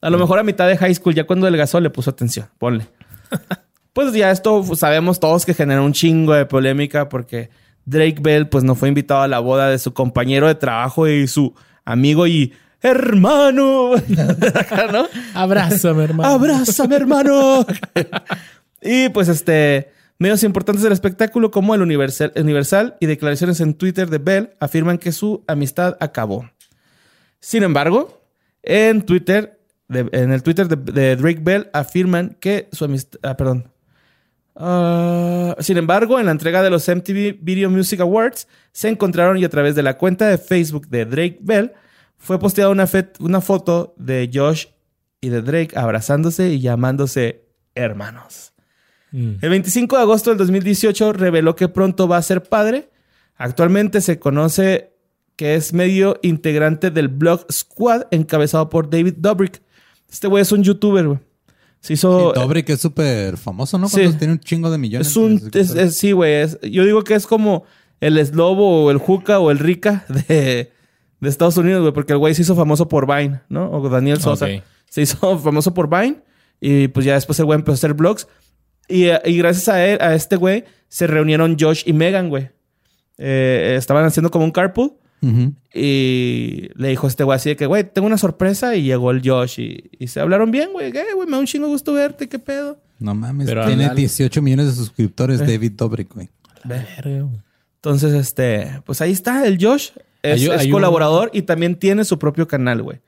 A lo mejor a mitad de high school, ya cuando adelgazó, le puso atención. Ponle. Pues ya esto sabemos todos que generó un chingo de polémica porque Drake Bell, pues no fue invitado a la boda de su compañero de trabajo y su amigo y hermano. ¿no? Abrázame, hermano. ¡Abrázame, hermano! y pues este, medios importantes del espectáculo como el Universal, Universal y declaraciones en Twitter de Bell afirman que su amistad acabó. Sin embargo, en Twitter, de- en el Twitter de, de Drake Bell afirman que su amistad, ah, perdón. Ah, sin embargo, en la entrega de los MTV Video Music Awards se encontraron y a través de la cuenta de Facebook de Drake Bell fue posteada una, foto de Josh y de Drake abrazándose y llamándose hermanos. Mm. El 25 de agosto del 2018 reveló que pronto va a ser padre. Actualmente se conoce que es medio integrante del blog Squad encabezado por David Dobrik. Este güey es un youtuber, güey. Se hizo... Y Dobrik es súper famoso, ¿no? Sí. Cuando tiene un chingo de millones. Es un... de es- sí, güey. es- yo digo que es como el eslobo o el juca o el rica de, de Estados Unidos, güey. Porque el güey se hizo famoso por Vine, ¿no? O Daniel Sosa. Se hizo famoso por Vine. Y pues ya después el güey empezó a hacer blogs. Y, eh, y gracias a él, a este güey, se reunieron Josh y Megan, güey. Eh, estaban haciendo como un carpool. Y le dijo a este güey así de que, güey, tengo una sorpresa. Y llegó el Josh y, y se hablaron bien, güey. ¿Qué, güey? Me da un chingo gusto verte. ¿Qué pedo? No mames. Pero tiene ándale. 18 millones de suscriptores David Dobrik, güey. Verga, güey. Entonces, este, pues ahí está el Josh. Es, Hay- es hay un- colaborador y también tiene su propio canal, güey.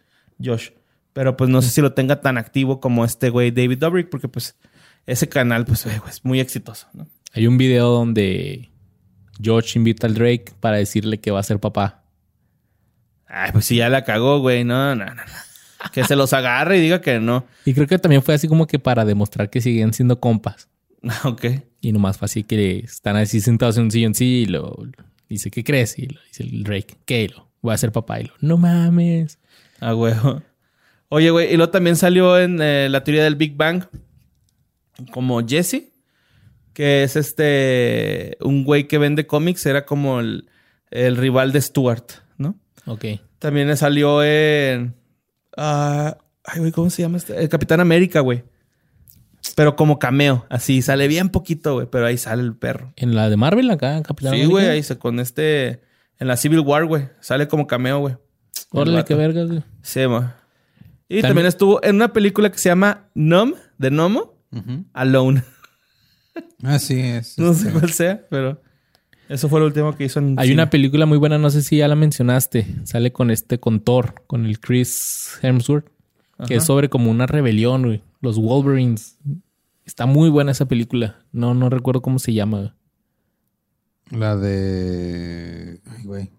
Josh. Pero pues no sé si lo tenga tan activo como este güey David Dobrik, porque pues ese canal, pues, güey, es muy exitoso, ¿no? Hay un video donde George invita al Drake para decirle que va a ser papá. Ay, pues si ya la cagó, güey. No, no, no. Que se los agarre y diga que no. Y creo que también fue así como que para demostrar que siguen siendo compas. ok. Y nomás fue así que están así sentados en un sillón sí y lo dice, ¿qué crees? Y lo dice el Drake, ¿qué? Lo, voy a ser papá. Y lo, no mames. Ah, güey. Oye, güey, y luego también salió en eh, la teoría del Big Bang como Jesse, que es este, un güey que vende cómics, era como el, el rival de Stuart. Ok. También salió en... ah, ay, güey, ¿cómo se llama este? El Capitán América, güey. Pero como cameo, así, sale bien poquito, güey, pero ahí sale el perro. En la de Marvel acá, Capitán Sí, América. güey, ahí se con este... En la Civil War, güey. Sale como cameo, güey. Órale, qué vergas, güey. Sí, ma. Y También- también estuvo en una película que se llama Nom, de Nomo. Alone. Así es. No sé este, cuál sea, pero eso fue lo último que hizo en Hay cine. una película muy buena, no sé si ya la mencionaste. Sale con este, con Thor, con el Chris Hemsworth, que es sobre como una rebelión, güey. Los Wolverines. Está muy buena esa película. No, no recuerdo cómo se llama. La de. Ay, güey.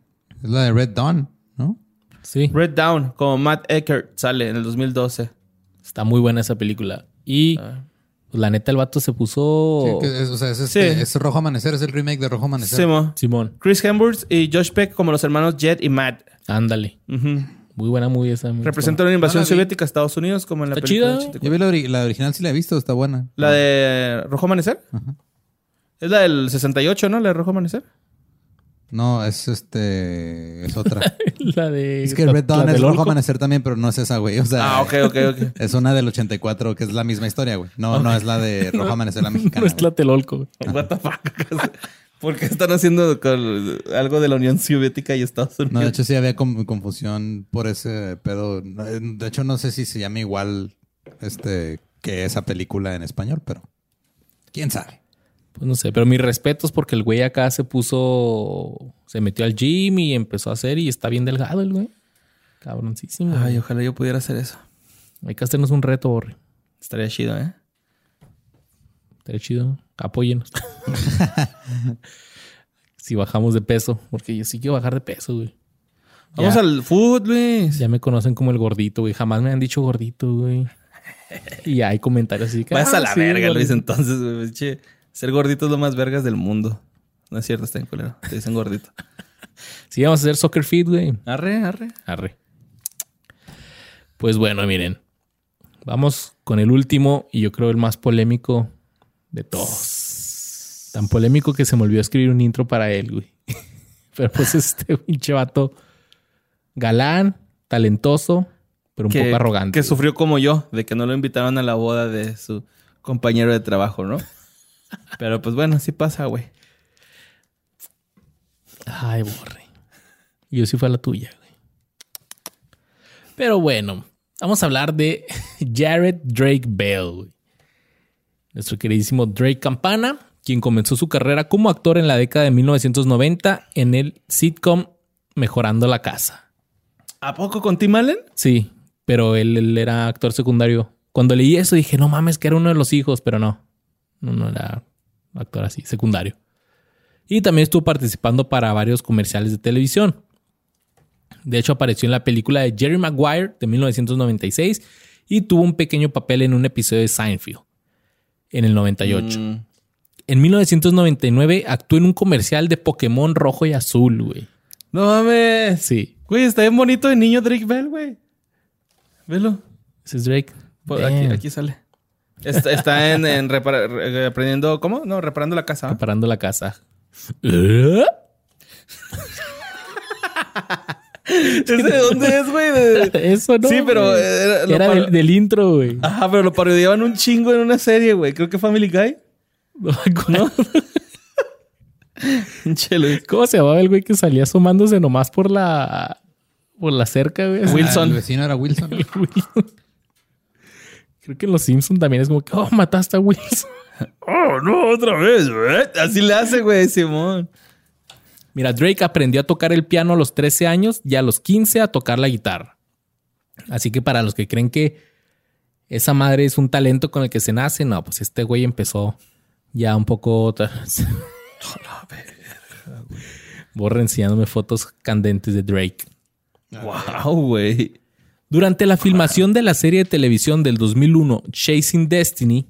Es la de Red Dawn, ¿no? Sí. Red Down, como Matt Eckert sale en el 2012. Está muy buena esa película. Y Ah. Pues la neta, el vato se puso. Sí, que es- o sea, es, este- Sí. es Rojo Amanecer, es el remake de Rojo Amanecer. Simo. Simón, Chris Hemsworth y Josh Peck como los hermanos Jet y Matt. ándale. Muy buena movie esa. Representa una invasión No soviética a Estados Unidos como en la Está película. chida. de 84. Yo vi la, ori- la original, sí la he visto, está buena. La de Rojo Amanecer. Es la del 68, ¿no? La de Rojo Amanecer. No, es este. Es otra. La de. es que Red Dawn es del Rojo. Amanecer también, pero no es esa, güey. O sea, Ah, ok, ok, ok. es una del 84 que es la misma historia, güey. No, no es la de Rojo Amanecer, la mexicana. No es. Tlatelolco. güey. What the fuck. ¿Por qué están haciendo con- algo de la Unión Soviética y Estados Unidos? No, de hecho sí había confusión por ese pedo. No, De hecho, no sé si se llama igual este que esa película en español, pero quién sabe. Pues no sé, pero mis respetos porque el güey acá se puso. Se metió al gym y empezó a hacer y está bien delgado el güey. Cabroncísimo. Ay, ojalá yo pudiera hacer eso. Hay que hacernos un reto, Borre. Estaría chido, ¿eh? Estaría chido. Apóyenos. si bajamos de peso, porque yo sí quiero bajar de peso, güey. Vamos Ya. al food, Luis. Ya me conocen como el gordito, güey. Jamás me han dicho gordito, güey. Y hay comentarios así que. Vas a "Ah, la sí, verga, Luis, gordito". entonces, güey. Che, ser gordito es lo más vergas del mundo. No es cierto, está en culero. Te dicen gordito. Sí, vamos a hacer soccer fit, güey. Arre, arre. Arre. Pues bueno, miren. Vamos con el último y yo creo el más polémico de todos. Tan polémico que se me olvidó escribir un intro para él, güey. Pero pues este pinche vato galán, talentoso, pero un que, poco arrogante. Que sufrió como yo, de que no lo invitaron a la boda de su compañero de trabajo, ¿no? Pero pues bueno, sí pasa, güey. Ay, borre. Yo sí fue a la tuya, güey. Pero bueno, vamos a hablar de Jared Drake Bell, güey. Nuestro queridísimo Drake Campana, quien comenzó su carrera como actor en la década de 1990 en el sitcom Mejorando la Casa. ¿A poco con Tim Allen? Sí, pero él, él era actor secundario. Cuando leí eso dije, no mames, que era uno de los hijos, pero no. No, no era actor así, secundario. Y también estuvo participando para varios comerciales de televisión. De hecho, apareció en la película de Jerry Maguire de 1996 y tuvo un pequeño papel en un episodio de Seinfeld en el 98. Mm. En 1999 actuó en un comercial de Pokémon rojo y azul, güey. No mames. Sí, Güey, está bien bonito el niño Drake Bell, güey. Velo. ese es Drake. Por aquí, aquí sale. Está, está en, en aprendiendo, ¿cómo? No, reparando la casa. Preparando la casa. ¿Eh? ¿Ese de dónde es, güey? De- Eso no. Sí, pero güey. era, lo Era par- del, del intro, güey. Ajá, pero lo parodiaban un chingo en una serie, güey. Creo que Family Guy. No. ¿Cómo se llamaba el güey que salía asomándose nomás por la por la cerca, güey? Wilson. Ah, el vecino era Wilson. Wilson. Creo que en los Simpsons también es como que, oh, mataste a Wilson. Oh, no, otra vez, güey. Así le hace, güey, Simón. Mira, Drake aprendió a tocar el piano a los 13 años y a los 15 a tocar la guitarra. Así que para los que creen que esa madre es un talento con el que se nace, no, pues este güey empezó ya un poco. Borra enseñándome fotos candentes de Drake. Wow, güey. Durante la filmación de la serie de televisión del 2001 Chasing Destiny,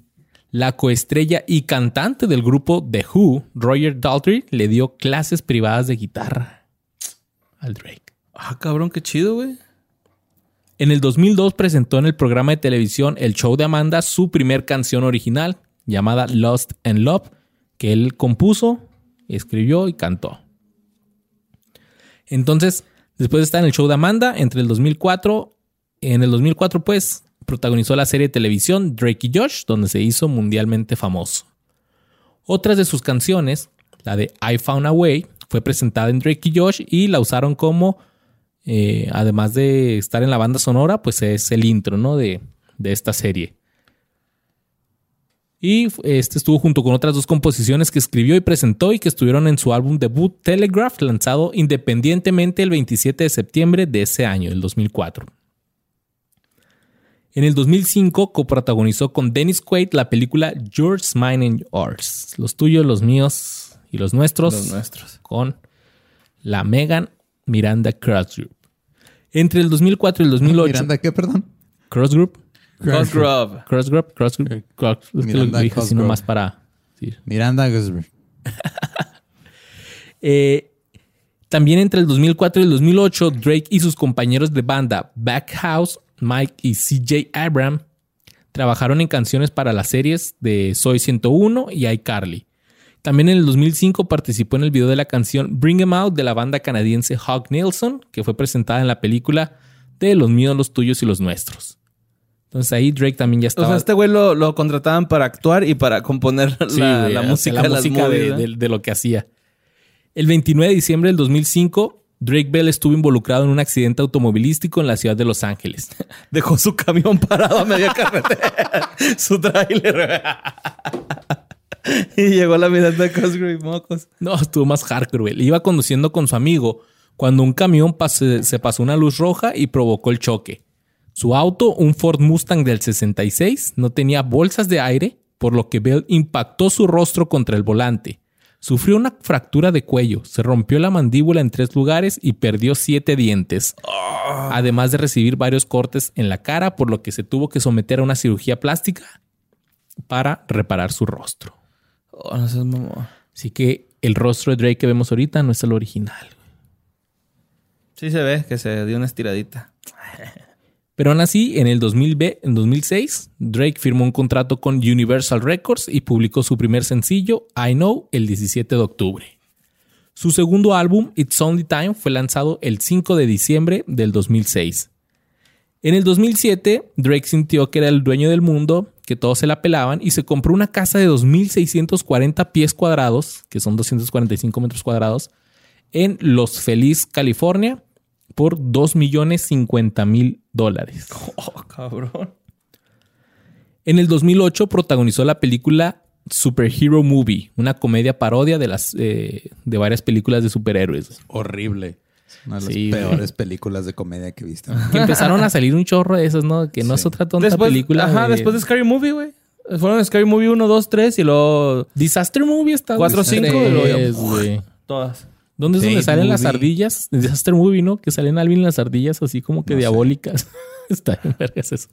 la coestrella y cantante del grupo The Who, Roger Daltrey, le dio clases privadas de guitarra al Drake. Ah, cabrón, qué chido, güey. En el 2002 presentó en el programa de televisión El Show de Amanda su primer canción original, llamada Lost and Love, que él compuso, escribió y cantó. Entonces, después de estar en el show de Amanda, entre el 2004, en el 2004 pues, protagonizó la serie de televisión Drake y Josh, donde se hizo mundialmente famoso. Otras de sus canciones, la de I Found a Way, fue presentada en Drake y Josh y la usaron como, eh, además de estar en la banda sonora, pues es el intro, ¿no? De, de esta serie. Y este estuvo junto con otras dos composiciones que escribió y presentó y que estuvieron en su álbum debut Telegraph, lanzado independientemente el 27 de septiembre de ese año, el 2004. En el 2005 coprotagonizó con Dennis Quaid la película Yours, Mine and Yours. Los tuyos, los míos y los nuestros. Los nuestros. Con la Megan Miranda Cross Group. Entre el 2004 y el 2008. Miranda, ¿qué, perdón? Cross Group. Cosgrove. Crossgrove, Crossgrove, Cross- es que lo Miranda dije así nomás para. Miranda Gusberg. Eh, también entre el 2004 y el 2008, Drake y sus compañeros de banda Backhouse, Mike y CJ Abram trabajaron en canciones para las series de Soy 101 y iCarly. También en el 2005 participó en el video de la canción Bring 'Em Out de la banda canadiense Hawk Nelson, que fue presentada en la película de Los míos, los tuyos y los nuestros. Entonces ahí Drake también ya O estaba. sea, este güey lo, lo contrataban para actuar y para componer Sí, la, o música, la de lo que hacía. El 29 de diciembre del 2005, Drake Bell estuvo involucrado en un accidente automovilístico en la ciudad de Los Ángeles. Dejó su camión parado a media carretera. su tráiler. y llegó a la mitad de Cosgrove, mocos. No, estuvo más hardcore. Iba conduciendo con su amigo cuando un camión pase- se pasó una luz roja y provocó el choque. Su auto, un Ford Mustang del 66, no tenía bolsas de aire, por lo que Bell impactó su rostro contra el volante. Sufrió una fractura de cuello, se rompió la mandíbula en tres lugares y perdió siete dientes. Además de recibir varios cortes en la cara, por lo que se tuvo que someter a una cirugía plástica para reparar su rostro. Oh, no seas. Así que el rostro de Drake que vemos ahorita no es el original. Sí se ve que se dio una estiradita. Pero aún así, en el 2000 ve- en 2006, Drake firmó un contrato con Universal Records y publicó su primer sencillo, I Know, el 17 de octubre. Su segundo álbum, It's Only Time, fue lanzado el 5 de diciembre del 2006. En el 2007, Drake sintió que era el dueño del mundo, que todos se la pelaban y se compró una casa de 2.640 pies cuadrados, que son 245 metros cuadrados, en Los Feliz, California, por 2 millones 50 mil dólares. Oh, cabrón. En el 2008 protagonizó la película Superhero Movie, una comedia parodia de, las, eh, de varias películas de superhéroes. Horrible. Es Una de las Sí, peores películas de comedia que he visto. Que empezaron a salir un chorro de esas, ¿no? Que no es Sí. otra tonta Después, película. ajá, de- después de Scary Movie, güey. Fueron Scary Movie 1, 2, 3 y luego Disaster Movie está. Cuatro, cinco, y luego ya- Tres, güey. todas. ¿Dónde es donde salen las ardillas? Disaster Movie, ¿no? Que salen Alvin las ardillas así como que No diabólicas. Está bien vergas eso.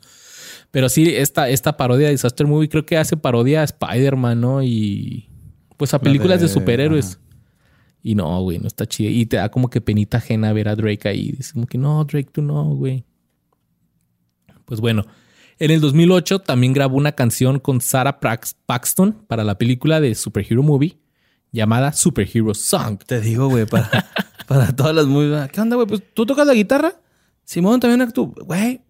Pero sí, esta, esta parodia de Disaster Movie creo que hace parodia a Spider-Man, ¿no? Y pues a películas de, de- superhéroes. Y no, güey, no está chido. Y te da como que penita ajena ver a Drake ahí. Dices como que no, Drake, tú no, güey. Pues bueno, en el 2008 también grabó una canción con Sarah Paxton para la película de Superhero Movie llamada Superhero Song. Te digo, güey, para, para todas las movies. ¿Qué onda, güey? Pues tú tocas la guitarra. Simón también actúa. Güey,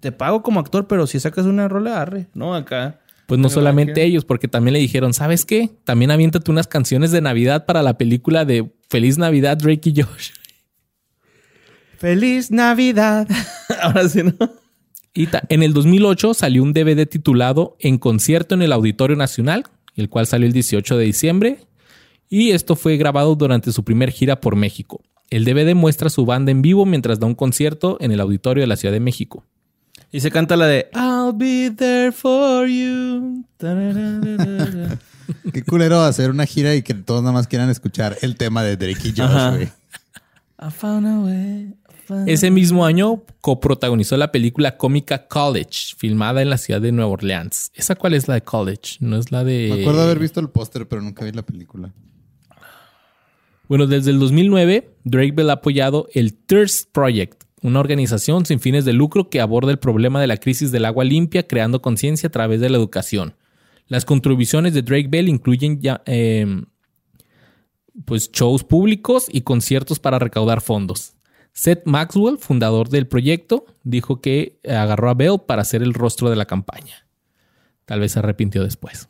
te pago como actor, pero si sacas una rola, arre. No, acá. Pues no Me solamente ellos, porque también le dijeron, ¿sabes qué? También aviéntate unas canciones de Navidad para la película de Feliz Navidad, Drake y Josh. ¡Feliz Navidad! Ahora sí, ¿no? Y en el 2008 salió un DVD titulado En concierto en el Auditorio Nacional, el cual salió el 18 de diciembre. Y esto fue grabado durante su primer gira por México. El DVD muestra a su banda en vivo mientras da un concierto en el auditorio de la Ciudad de México. Y se canta la de I'll be there for you. Qué culero hacer una gira y que todos nada más quieran escuchar el tema de Drake y. Josh, güey. I found a way. I found Ese mismo año coprotagonizó la película cómica College, filmada en la ciudad de Nueva Orleans. ¿Esa cuál es la de College? No es la de... Me acuerdo haber visto el póster, pero nunca vi la película. Bueno, desde el 2009, Drake Bell ha apoyado el Thirst Project, una organización sin fines de lucro que aborda el problema de la crisis del agua limpia creando conciencia a través de la educación. Las contribuciones de Drake Bell incluyen ya, eh, pues shows públicos y conciertos para recaudar fondos. Seth Maxwell, fundador del proyecto, dijo que agarró a Bell para ser el rostro de la campaña. Tal vez se arrepintió después.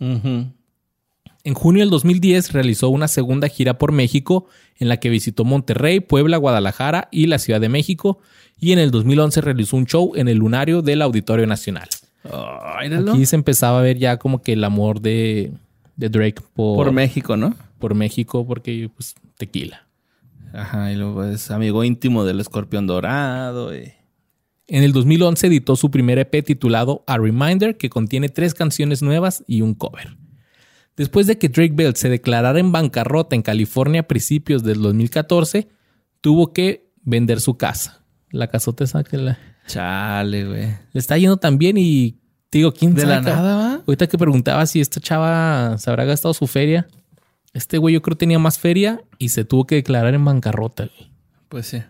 En junio del 2010 realizó una segunda gira por México en la que visitó Monterrey, Puebla, Guadalajara y la Ciudad de México. Y en el 2011 realizó un show en el lunario del Auditorio Nacional. Aquí se empezaba a ver ya como que el amor de, de Drake por, Por México, ¿no? por México porque pues tequila. Ajá, y luego es amigo íntimo del escorpión dorado. y- En el 2011 editó su primer EP titulado A Reminder que contiene tres canciones nuevas y un cover. Después de que Drake Bell se declarara en bancarrota en California a principios del 2014, tuvo que vender su casa. La casota esa que la... Chale, güey. Le está yendo tan bien y te digo, ¿quién De sabe la nada, ¿va? Ahorita que preguntaba si esta chava se habrá gastado su feria. Este güey yo creo tenía más feria y se tuvo que declarar en bancarrota. güey. Pues sí.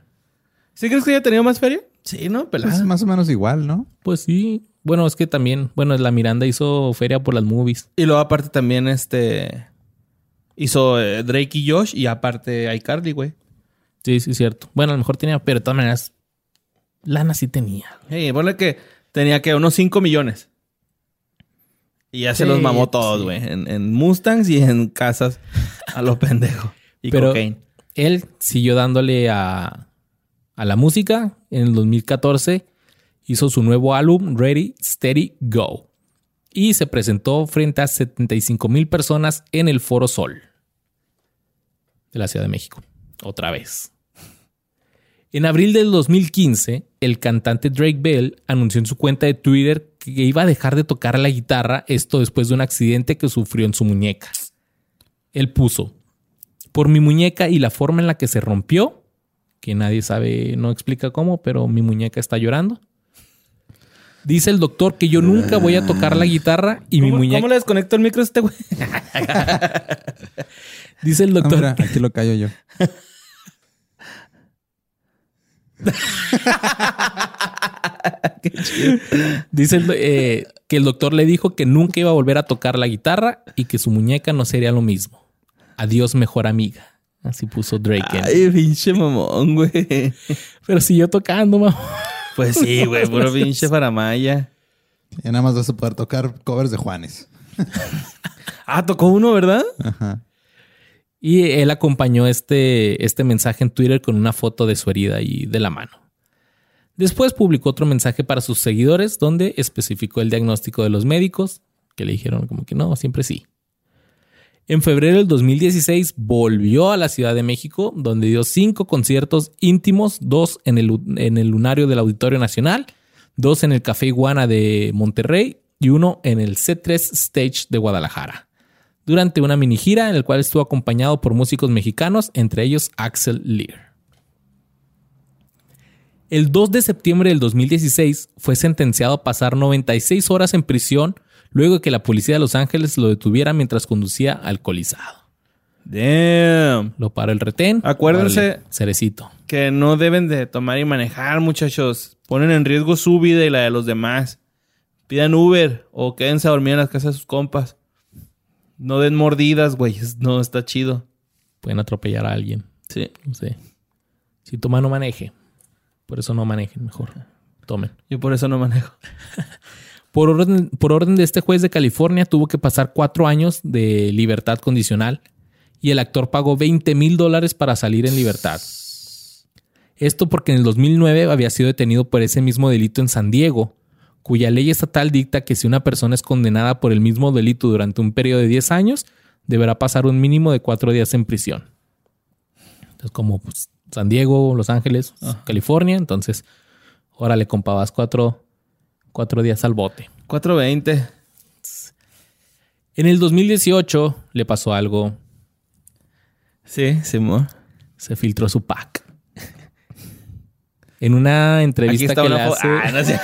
¿Sí crees que haya tenido más feria? Sí, ¿no? Pues Pelada. más o menos igual, ¿no? Pues sí. Bueno, es que también, bueno, la Miranda hizo feria por las movies. Y luego aparte también este... Hizo eh, Drake y Josh y aparte iCarly, güey. Sí, sí, es cierto. Bueno, a lo mejor tenía, pero de todas maneras, lana sí tenía. Hey, ponle que tenía que unos 5 millones. Y ya se los mamó todos, sí. güey. En, en Mustangs y en casas a lo pendejo. Y Pero- cocaine. Él siguió dándole a, a la música. En el 2014 hizo su nuevo álbum Ready, Steady, Go. Y se presentó frente a 75 mil personas en el Foro Sol de la Ciudad de México. Otra vez. En abril del 2015, el cantante Drake Bell anunció en su cuenta de Twitter que iba a dejar de tocar la guitarra, esto después de un accidente que sufrió en su muñeca. Él puso, por mi muñeca y la forma en la que se rompió, que nadie sabe, no explica cómo, pero mi muñeca está llorando. Dice el doctor que yo nunca voy a tocar la guitarra y mi ¿Cómo, muñeca. ¿Cómo le desconecto el micro a este güey? Dice el Ah, doctor. mira, aquí lo callo yo. Dice el eh, que el doctor le dijo que nunca iba a volver a tocar la guitarra y que su muñeca no sería lo mismo. Adiós, mejor amiga. Así puso Drake. Ay, pinche mamón, güey. Pero siguió tocando, mamá. Pues sí, güey. Puro pinche faramaya. Ya nada más vas a poder tocar covers de Juanes. Ah, tocó uno, ¿verdad? Ajá. Y él acompañó este, este mensaje en Twitter con una foto de su herida y de la mano. Después publicó otro mensaje para sus seguidores donde especificó el diagnóstico de los médicos, que le dijeron como que no, siempre sí. En febrero del 2016 volvió a la Ciudad de México, donde dio cinco conciertos íntimos, dos en el, en el Lunario del Auditorio Nacional, dos en el Café Iguana de Monterrey y uno en el C3 Stage de Guadalajara durante una mini gira en el cual estuvo acompañado por músicos mexicanos, entre ellos Axel Lear. El 2 de septiembre del 2016 fue sentenciado a pasar 96 horas en prisión luego de que la policía de Los Ángeles lo detuviera mientras conducía alcoholizado. Damn. Lo paró el retén. Acuérdense- cerecito. Que no deben de tomar y manejar, muchachos. Ponen en riesgo su vida y la de los demás. Pidan Uber o quédense a dormir en las casas de sus compas. No den mordidas, güey. No está chido. Pueden atropellar a alguien. Sí. No sé. Si toma, no maneje. Por eso no manejen, mejor. Tomen. Yo por eso no manejo. Por orden, por orden de este juez de California, tuvo que pasar cuatro años de libertad condicional y el actor pagó 20 mil dólares para salir en libertad. Esto porque en el 2009 había sido detenido por ese mismo delito en San Diego, cuya ley estatal dicta que si una persona es condenada por el mismo delito durante un periodo de 10 años, deberá pasar un mínimo de cuatro días en prisión. Entonces, como pues, San Diego, Los Ángeles, California, entonces, órale, compabas cuatro, cuatro días al bote. 420. En el 2018 le pasó algo. Sí, Simón. Se filtró su pack. En una Aquí entrevista está que le una hace. Ah, no sé.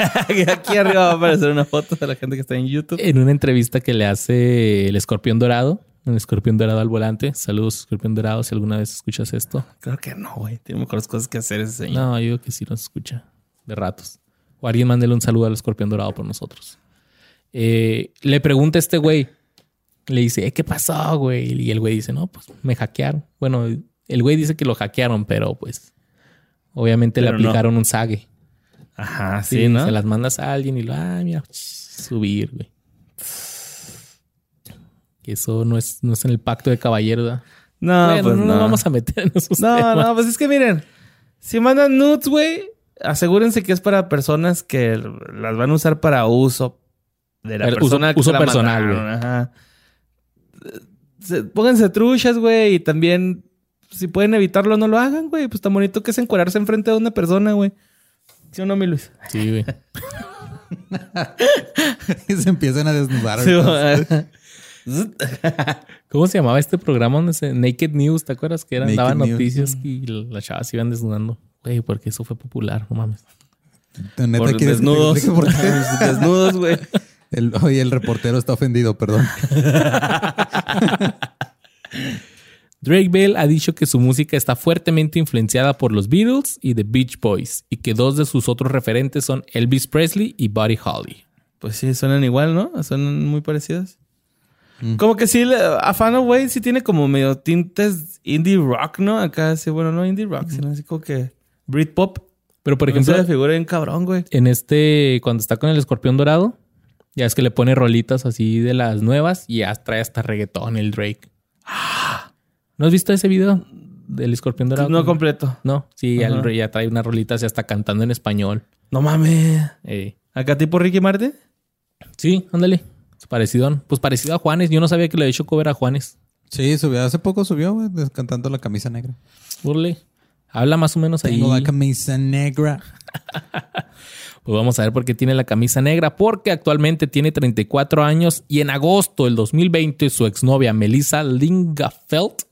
Aquí arriba va a aparecer una foto de la gente que está en YouTube. En una entrevista que le hace el escorpión dorado. El escorpión dorado al volante. Saludos, escorpión dorado, si alguna vez escuchas esto. Creo que no, güey. Tiene mejores cosas que hacer ese señor. No, yo digo que sí nos escucha. De ratos. O alguien mándele un saludo al escorpión dorado por nosotros. Eh, le pregunta a este güey. Le dice, "Eh, ¿qué pasó, güey? Y el güey dice, no, pues me hackearon. Bueno, el güey dice que lo hackearon, pero pues obviamente le no. aplicaron un sague. Ajá, Sí, sí, ¿no? Se las mandas a alguien y lo, ah, mira, subir, güey. Que eso no es, no es en el pacto de caballero, ¿verdad? No, bueno, pues no, no. nos vamos a meter en esos No, temas. no, pues es que miren, si mandan nudes, güey, asegúrense que es para personas que las van a usar para uso de la El uso- persona que uso se la personal, Ajá. Pónganse truchas, güey, y también si pueden evitarlo, no lo hagan, güey. Pues tan bonito que es encuadrarse enfrente de una persona, güey. ¿Sí o no, mi Luis? Sí, güey. y se empiezan a desnudar. Sí. ¿Cómo se llamaba este programa donde se... Naked News? ¿Te acuerdas? Que eran, daban News. noticias y las chavas iban desnudando. Güey, porque eso fue popular, no mames. Neta, Por ¿quieres que te desnudos. explique por qué? desnudos, güey. El, oye, el reportero está ofendido, perdón. Drake Bell ha dicho que su música está fuertemente influenciada por los Beatles y The Beach Boys y que dos de sus otros referentes son Elvis Presley y Buddy Holly. Pues sí, suenan igual, ¿no? Suenan muy parecidas. Como que sí, le- a Fan of Way sí tiene como medio tintes indie rock, ¿no? Acá sí, bueno, no indie rock, sino así como que Britpop. Pero por ejemplo, se figura en cabrón, güey. en este, cuando está con el escorpión dorado, ya es que le pone rolitas así de las nuevas y ya trae hasta reggaetón el Drake. ¿No has visto ese video del escorpión dorado? No completo. No, sí, ya, Ajá. el- ya trae una rolita así hasta cantando en español. No mames. Eh, ¿Acá tipo Ricky Martin? sí, ándale. Parecido. Pues parecido a Juanes. Yo no sabía que le había hecho cover a Juanes. Sí, subió. Hace poco subió, güey, cantando la camisa negra. Burle. Habla más o menos ahí. Tengo la camisa negra. Pues vamos a ver por qué tiene la camisa negra. Porque actualmente tiene 34 años y en agosto del 2020 su exnovia Melissa Lingafeld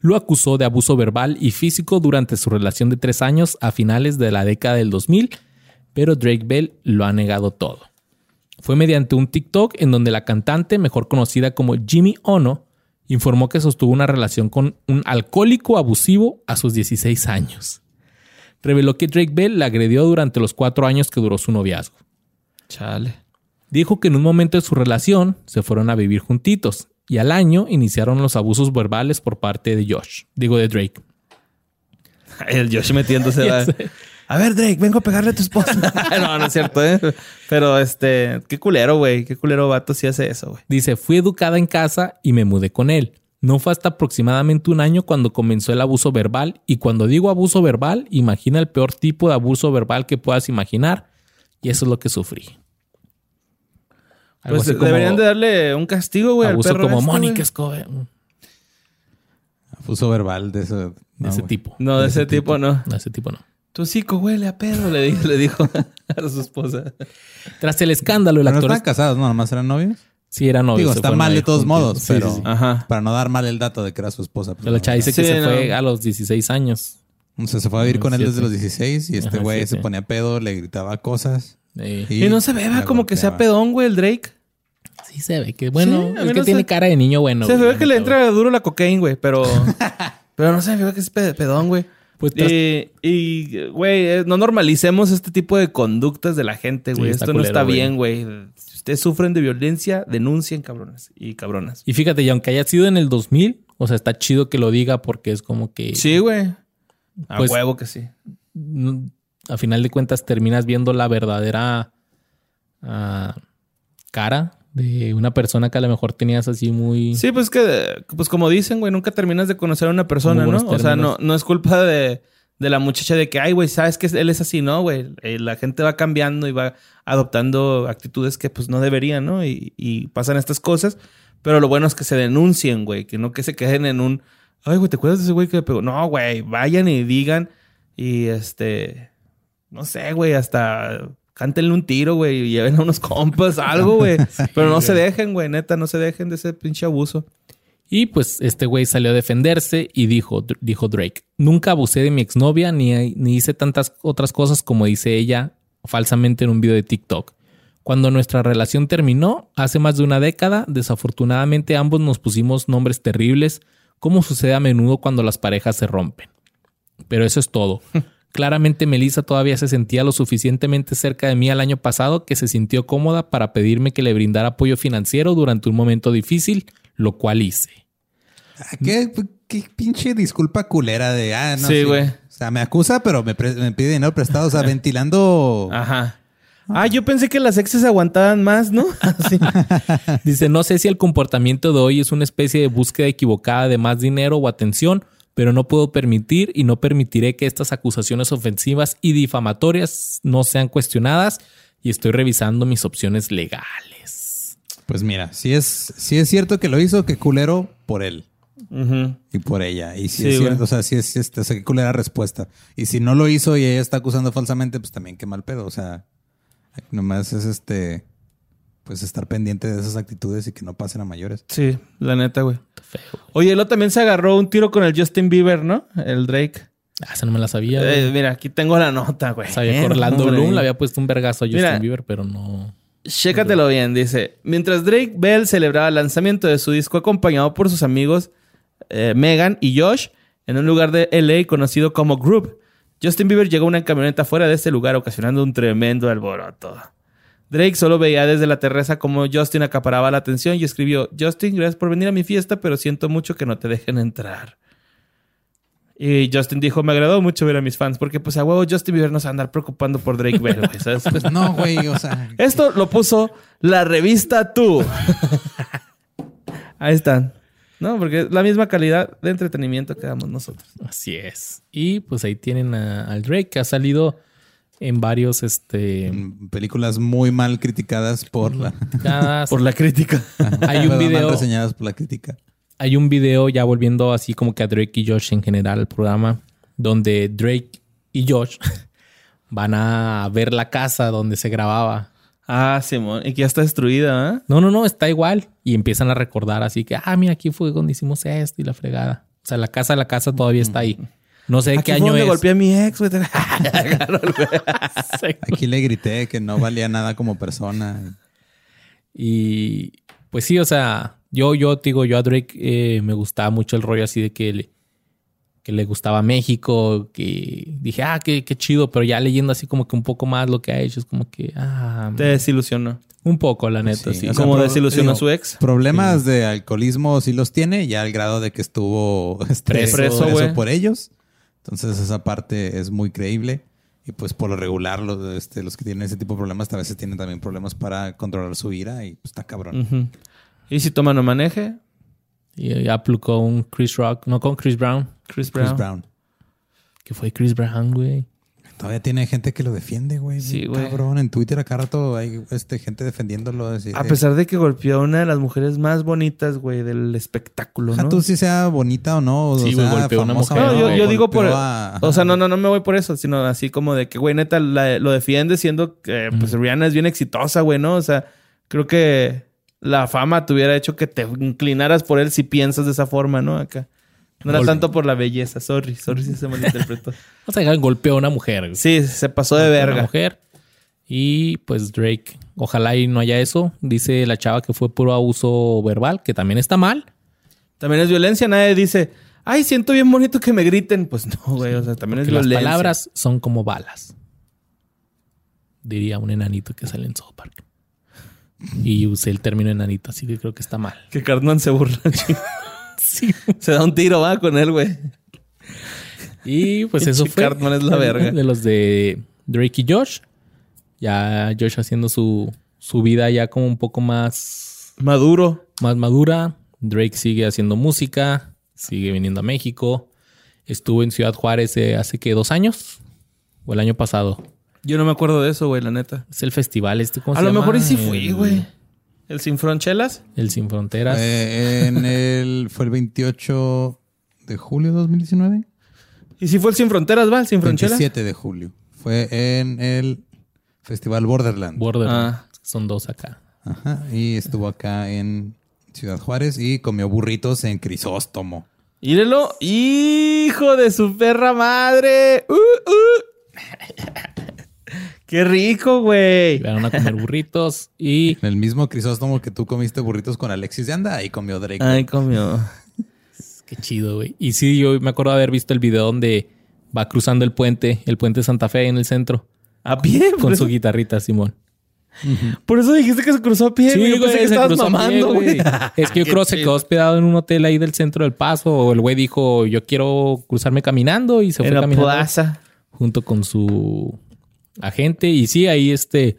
lo acusó de abuso verbal y físico durante su relación de tres años a finales de la década del 2000, pero Drake Bell lo ha negado todo. Fue mediante un TikTok en donde la cantante, mejor conocida como Jimmy Ono, informó que sostuvo una relación con un alcohólico abusivo a sus 16 años. Reveló que Drake Bell la agredió durante los cuatro años que duró su noviazgo. Chale. Dijo que en un momento de su relación se fueron a vivir juntitos y al año iniciaron los abusos verbales por parte de Josh, digo de Drake. El Josh metiéndose. A... ver, Drake, vengo a pegarle a tu esposa. no, no es cierto, ¿eh? Pero este, qué culero, güey. Qué culero vato si hace eso, güey. Dice, fui educada en casa y me mudé con él. No fue hasta aproximadamente un año cuando comenzó el abuso verbal y cuando digo abuso verbal, imagina el peor tipo de abuso verbal que puedas imaginar y eso es lo que sufrí. Algo Pues deberían de darle un castigo, güey. al abuso perro como este, Mónica. Escobar, Abuso verbal de ese, de tipo. No, de ese tipo, no. De ese tipo no. Tu hocico huele a pedo, le dijo, le dijo a su esposa. Tras el escándalo, el Pero no actor estaban casados, no, nomás eran novios. sí era novio. Digo, está mal de todos modos, Sí, pero sí, sí. Ajá. para no dar mal el dato de que era su esposa. Pero la no, chava dice que Sí, se no. fue a los 16 años. O sea, se fue a vivir con él desde 17. los 16 y este güey se ponía pedo, le gritaba cosas. Y no se ve, va la como que sea pedón, güey, el Drake. Sí se ve que bueno, es que no tiene se- cara de niño bueno. se güey, ve que le entra duro la cocaína, güey, pero... pero no se ve que es pe- pedón, güey. Pues tras- Y, y, güey, eh, no normalicemos este tipo de conductas de la gente, güey. Sí, Esto no está güey. bien, güey. Si ustedes sufren de violencia, denuncien, cabrones y cabronas. Y fíjate, y aunque haya sido en el 2000, o sea, está chido que lo diga porque es como que Sí, güey. A Pues- huevo que sí. a final de cuentas terminas viendo la verdadera ah, cara de una persona que a lo mejor tenías así muy... Sí, pues que, pues como dicen, güey, nunca terminas de conocer a una persona, ¿no? O sea, no, no es culpa de, de la muchacha de que, ay, güey, sabes que él es así, ¿no, güey? Eh, la gente va cambiando y va adoptando actitudes que pues no deberían, ¿no? Y, y pasan estas cosas, pero lo bueno es que se denuncien, güey, que no que se queden en un, ay, güey, ¿te acuerdas de ese güey que le pegó? No, güey, vayan y digan y este, no sé, güey, hasta cántenle un tiro, güey, y lleven a unos compas, algo, güey. Pero no se dejen, güey, neta, no se dejen de ese pinche abuso. Y pues este güey salió a defenderse y dijo, dijo Drake, nunca abusé de mi exnovia ni, ni hice tantas otras cosas como dice ella falsamente en un video de TikTok. Cuando nuestra relación terminó, hace más de una década, desafortunadamente ambos nos pusimos nombres terribles, como sucede a menudo cuando las parejas se rompen. Pero eso es todo. Claramente Melissa todavía se sentía lo suficientemente cerca de mí el año pasado que se sintió cómoda para pedirme que le brindara apoyo financiero durante un momento difícil, lo cual hice. Ah, ¿Qué, qué pinche disculpa culera de... Ah, no, Sí, güey. O sea, me acusa, pero me, me pide dinero prestado. O sea, ventilando... Ajá. Ah, yo pensé que las exes aguantaban más, ¿no? Dice, no sé si el comportamiento de hoy es una especie de búsqueda equivocada de más dinero o atención, pero no puedo permitir y no permitiré que estas acusaciones ofensivas y difamatorias no sean cuestionadas y estoy revisando mis opciones legales. Pues mira, si es, si es cierto que lo hizo, qué culero por él y por ella. Y si Sí, es güey. cierto, o sea, si es, o sea, qué culera respuesta. Y si no lo hizo y ella está acusando falsamente, pues también qué mal pedo. O sea, nomás es este, pues estar pendiente de esas actitudes y que no pasen a mayores. Sí, la neta, güey. Oye, él también se agarró un tiro con el Justin Bieber, ¿no? El Drake. Ah, esa no me la sabía. Eh, mira, aquí tengo la nota, güey. Sabía que Eh, Orlando. Bloom le había puesto un vergazo a Justin Mira. Bieber, pero no. Chécatelo bien, dice. Mientras Drake Bell celebraba el lanzamiento de su disco acompañado por sus amigos eh, Megan y Josh en un lugar de LA conocido como Group, Justin Bieber llegó a una camioneta fuera de este lugar ocasionando un tremendo alboroto. Drake solo veía desde la terraza como Justin acaparaba la atención y escribió, Justin, gracias por venir a mi fiesta, pero siento mucho que no te dejen entrar. Y Justin dijo, me agradó mucho ver a mis fans, porque pues a huevo Justin Bieber no se va a andar preocupando por Drake Bell, güey, ¿sabes? Pues no, güey, o sea. Esto lo puso la revista Tú. Ahí están. No, porque es la misma calidad de entretenimiento que damos nosotros. Así es. Y pues ahí tienen a- al Drake que ha salido en varios, este, en películas muy mal criticadas por la. Por la crítica. hay un Perdón, mal video, reseñadas por la crítica. hay un video ya volviendo así como que a Drake y Josh en general al programa, donde Drake y Josh van a ver la casa donde se grababa. Ah, Simón. Y que ya está destruida, ¿ah? No, no, no, está igual. Y empiezan a recordar así que, ah, mira, aquí fue donde hicimos esto y la fregada. O sea, la casa, la casa todavía está ahí. No sé Aquí qué fue año donde es. golpeé a mi ex, güey. Aquí le grité que no valía nada como persona. Y pues sí, o sea, yo, yo te digo, yo a Drake eh, me gustaba mucho el rollo así de que le, que le gustaba México, que dije, ah, qué, qué chido, pero ya leyendo así como que un poco más lo que ha hecho, es como que, ah, Te desilusionó. un poco, la neta, Sí, sí. o sea, Como pro- desilusionó a su ex. Problemas de alcoholismo sí los tiene, ya al grado de que estuvo este, Preso. Preso, por ellos. Entonces esa parte es muy creíble. Y pues por lo regular, los, este, los que tienen ese tipo de problemas a veces tienen también problemas para controlar su ira y pues está cabrón. Y si toma no maneje, Y aplicó un Chris Rock, no con Chris Brown, Chris Brown. Chris Brown. que fue Chris Brown, güey. Todavía tiene gente que lo defiende, güey. Sí, güey. Cabrón, en Twitter acá rato hay este, gente defendiéndolo. Así, A pesar de que golpeó a una de las mujeres más bonitas, güey, del espectáculo, ¿no? tú si sea bonita o no. o Sí, sea, güey, golpeó a una famosa mujer, No, yo, digo por... a- O sea, no, no, no me voy por eso, sino así como de que, güey, neta, la- lo defiende siendo que, pues, Rihanna es bien exitosa, güey, ¿no? O sea, creo que la fama te hubiera hecho que te inclinaras por él si piensas de esa forma, ¿no? Acá. No era tanto por la belleza, sorry, sorry si se malinterpretó. O sea, golpeó a una mujer. Sí, se pasó de Golpeó a una verga. mujer. Y pues Drake, ojalá y no haya eso. Dice la chava que fue puro abuso verbal, que también está mal. También es violencia, nadie dice, ay, siento bien bonito que me griten. Pues no, güey, o sea, también es Que las violencia. palabras son como balas. Diría un enanito que sale en South Park. Y usé el término enanito, así que creo que está mal. Que Cartman se burla. Sí. se da un tiro, va, con él, güey. Y pues eso fue. Cartman es la verga. De los de Drake y Josh. Ya Josh haciendo su, su vida ya como un poco más, Maduro. más madura. Drake sigue haciendo música. Sigue viniendo a México. Estuvo en Ciudad Juárez eh, hace que dos años. O el año pasado. Yo no me acuerdo de eso, güey, la neta. Es el festival este. ¿cómo A se lo llama? mejor y sí fui, güey. ¿El Sin Fronchelas? El Sin Fronteras. Eh, en el, fue el 28 de julio de 2019. ¿Y si fue el Sin Fronteras, va? ¿El Sin Fronchelas? 27 de julio. Fue en el Festival Borderland. Borderlands. Ah. Son dos acá. Ajá. Y estuvo acá en Ciudad Juárez y comió burritos en Crisóstomo. Írelo. ¡Hijo de su perra madre! ¡Uh, uh! ¡Qué rico, güey! Llegaron a comer burritos y En el mismo Crisóstomo que tú comiste burritos con Alexis de Anda, ahí comió Drake. Ay, comió. Qué chido, güey. Y sí, yo me acuerdo de haber visto el video donde va cruzando el puente, el puente Santa Fe en el centro, ¿A pie? con su guitarrita, Simón. por eso dijiste que se cruzó a pie, güey. Yo pensé que se estabas mamando, güey. Es que yo creo que se quedó hospedado en un hotel ahí del centro del paso. O el güey dijo, yo quiero cruzarme caminando y se En fue la caminando plaza. junto con su agente. Y sí, ahí este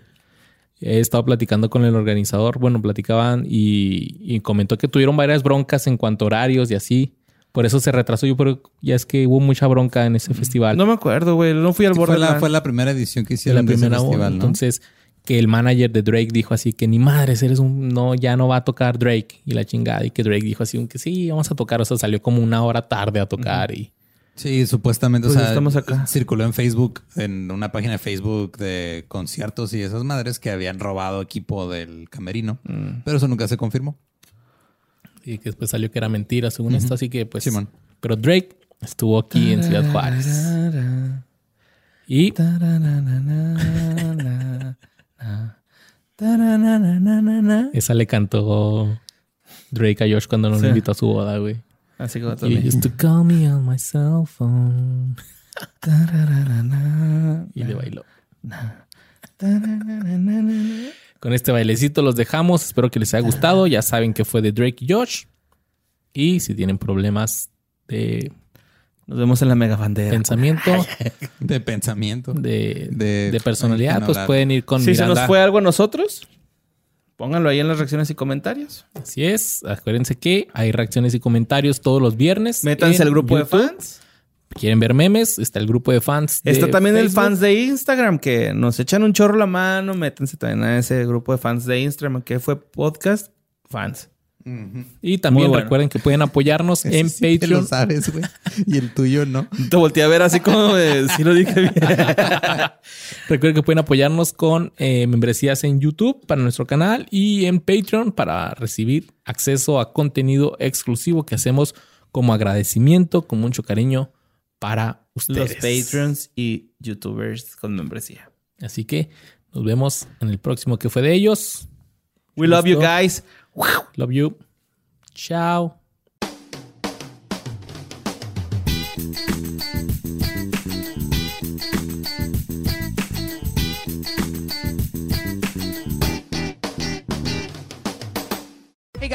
he estado platicando con el organizador. Bueno, platicaban y, y comentó que tuvieron varias broncas en cuanto a horarios y así. Por eso se retrasó. Yo creo ya es que hubo mucha bronca en ese festival. No me acuerdo, güey. No fui al Sí, fue, la, fue la primera edición que hicieron la de ese primera festival, ¿no? Entonces, que el manager de Drake dijo así que ni madres, eres un no, ya no va a tocar Drake y la chingada. Y que Drake dijo así que sí, vamos a tocar. O sea, salió como una hora tarde a tocar y Sí, supuestamente, Pues o sea, estamos acá. circuló en Facebook, en una página de Facebook de conciertos y esas madres que habían robado equipo del camerino, Mm. pero eso nunca se confirmó. y que después salió que era mentira según esto. Así que pues. Simón. Pero Drake Estuvo aquí en Ciudad Juárez. Y esa le cantó Drake a Josh cuando nos Sí. invitó a su boda, güey. Así como You también. used to call me on my cell phone. Y le bailó. Con este bailecito los dejamos. Espero que les haya gustado. Ya saben que fue de Drake y Josh. Y si tienen problemas de Nos vemos en la mega bandera. pensamiento, De pensamiento. de, De- de personalidad, pues pueden ir con Si se nos fue algo a nosotros, pónganlo ahí en las reacciones y comentarios. Así es. Acuérdense que hay reacciones y comentarios todos los viernes. Métanse al grupo YouTube. de fans. ¿Quieren ver memes? Está el grupo de fans. de Está también el fans de Instagram que nos echan un chorro la mano. Métanse también a ese grupo de fans de Instagram que fue podcast fans. Y también bueno. recuerden que pueden apoyarnos en sí te Patreon. lo sabes, güey. Y el tuyo no. Te volteé a ver así como de, si lo dije bien. Recuerden que pueden apoyarnos con eh, membresías en YouTube para nuestro canal y en Patreon para recibir acceso a contenido exclusivo que hacemos como agradecimiento, con mucho cariño para Los ustedes. patrons y youtubers con membresía. Así que nos vemos en el próximo que fue de ellos. We love you Listo. Guys. Love you. Chao.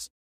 plus.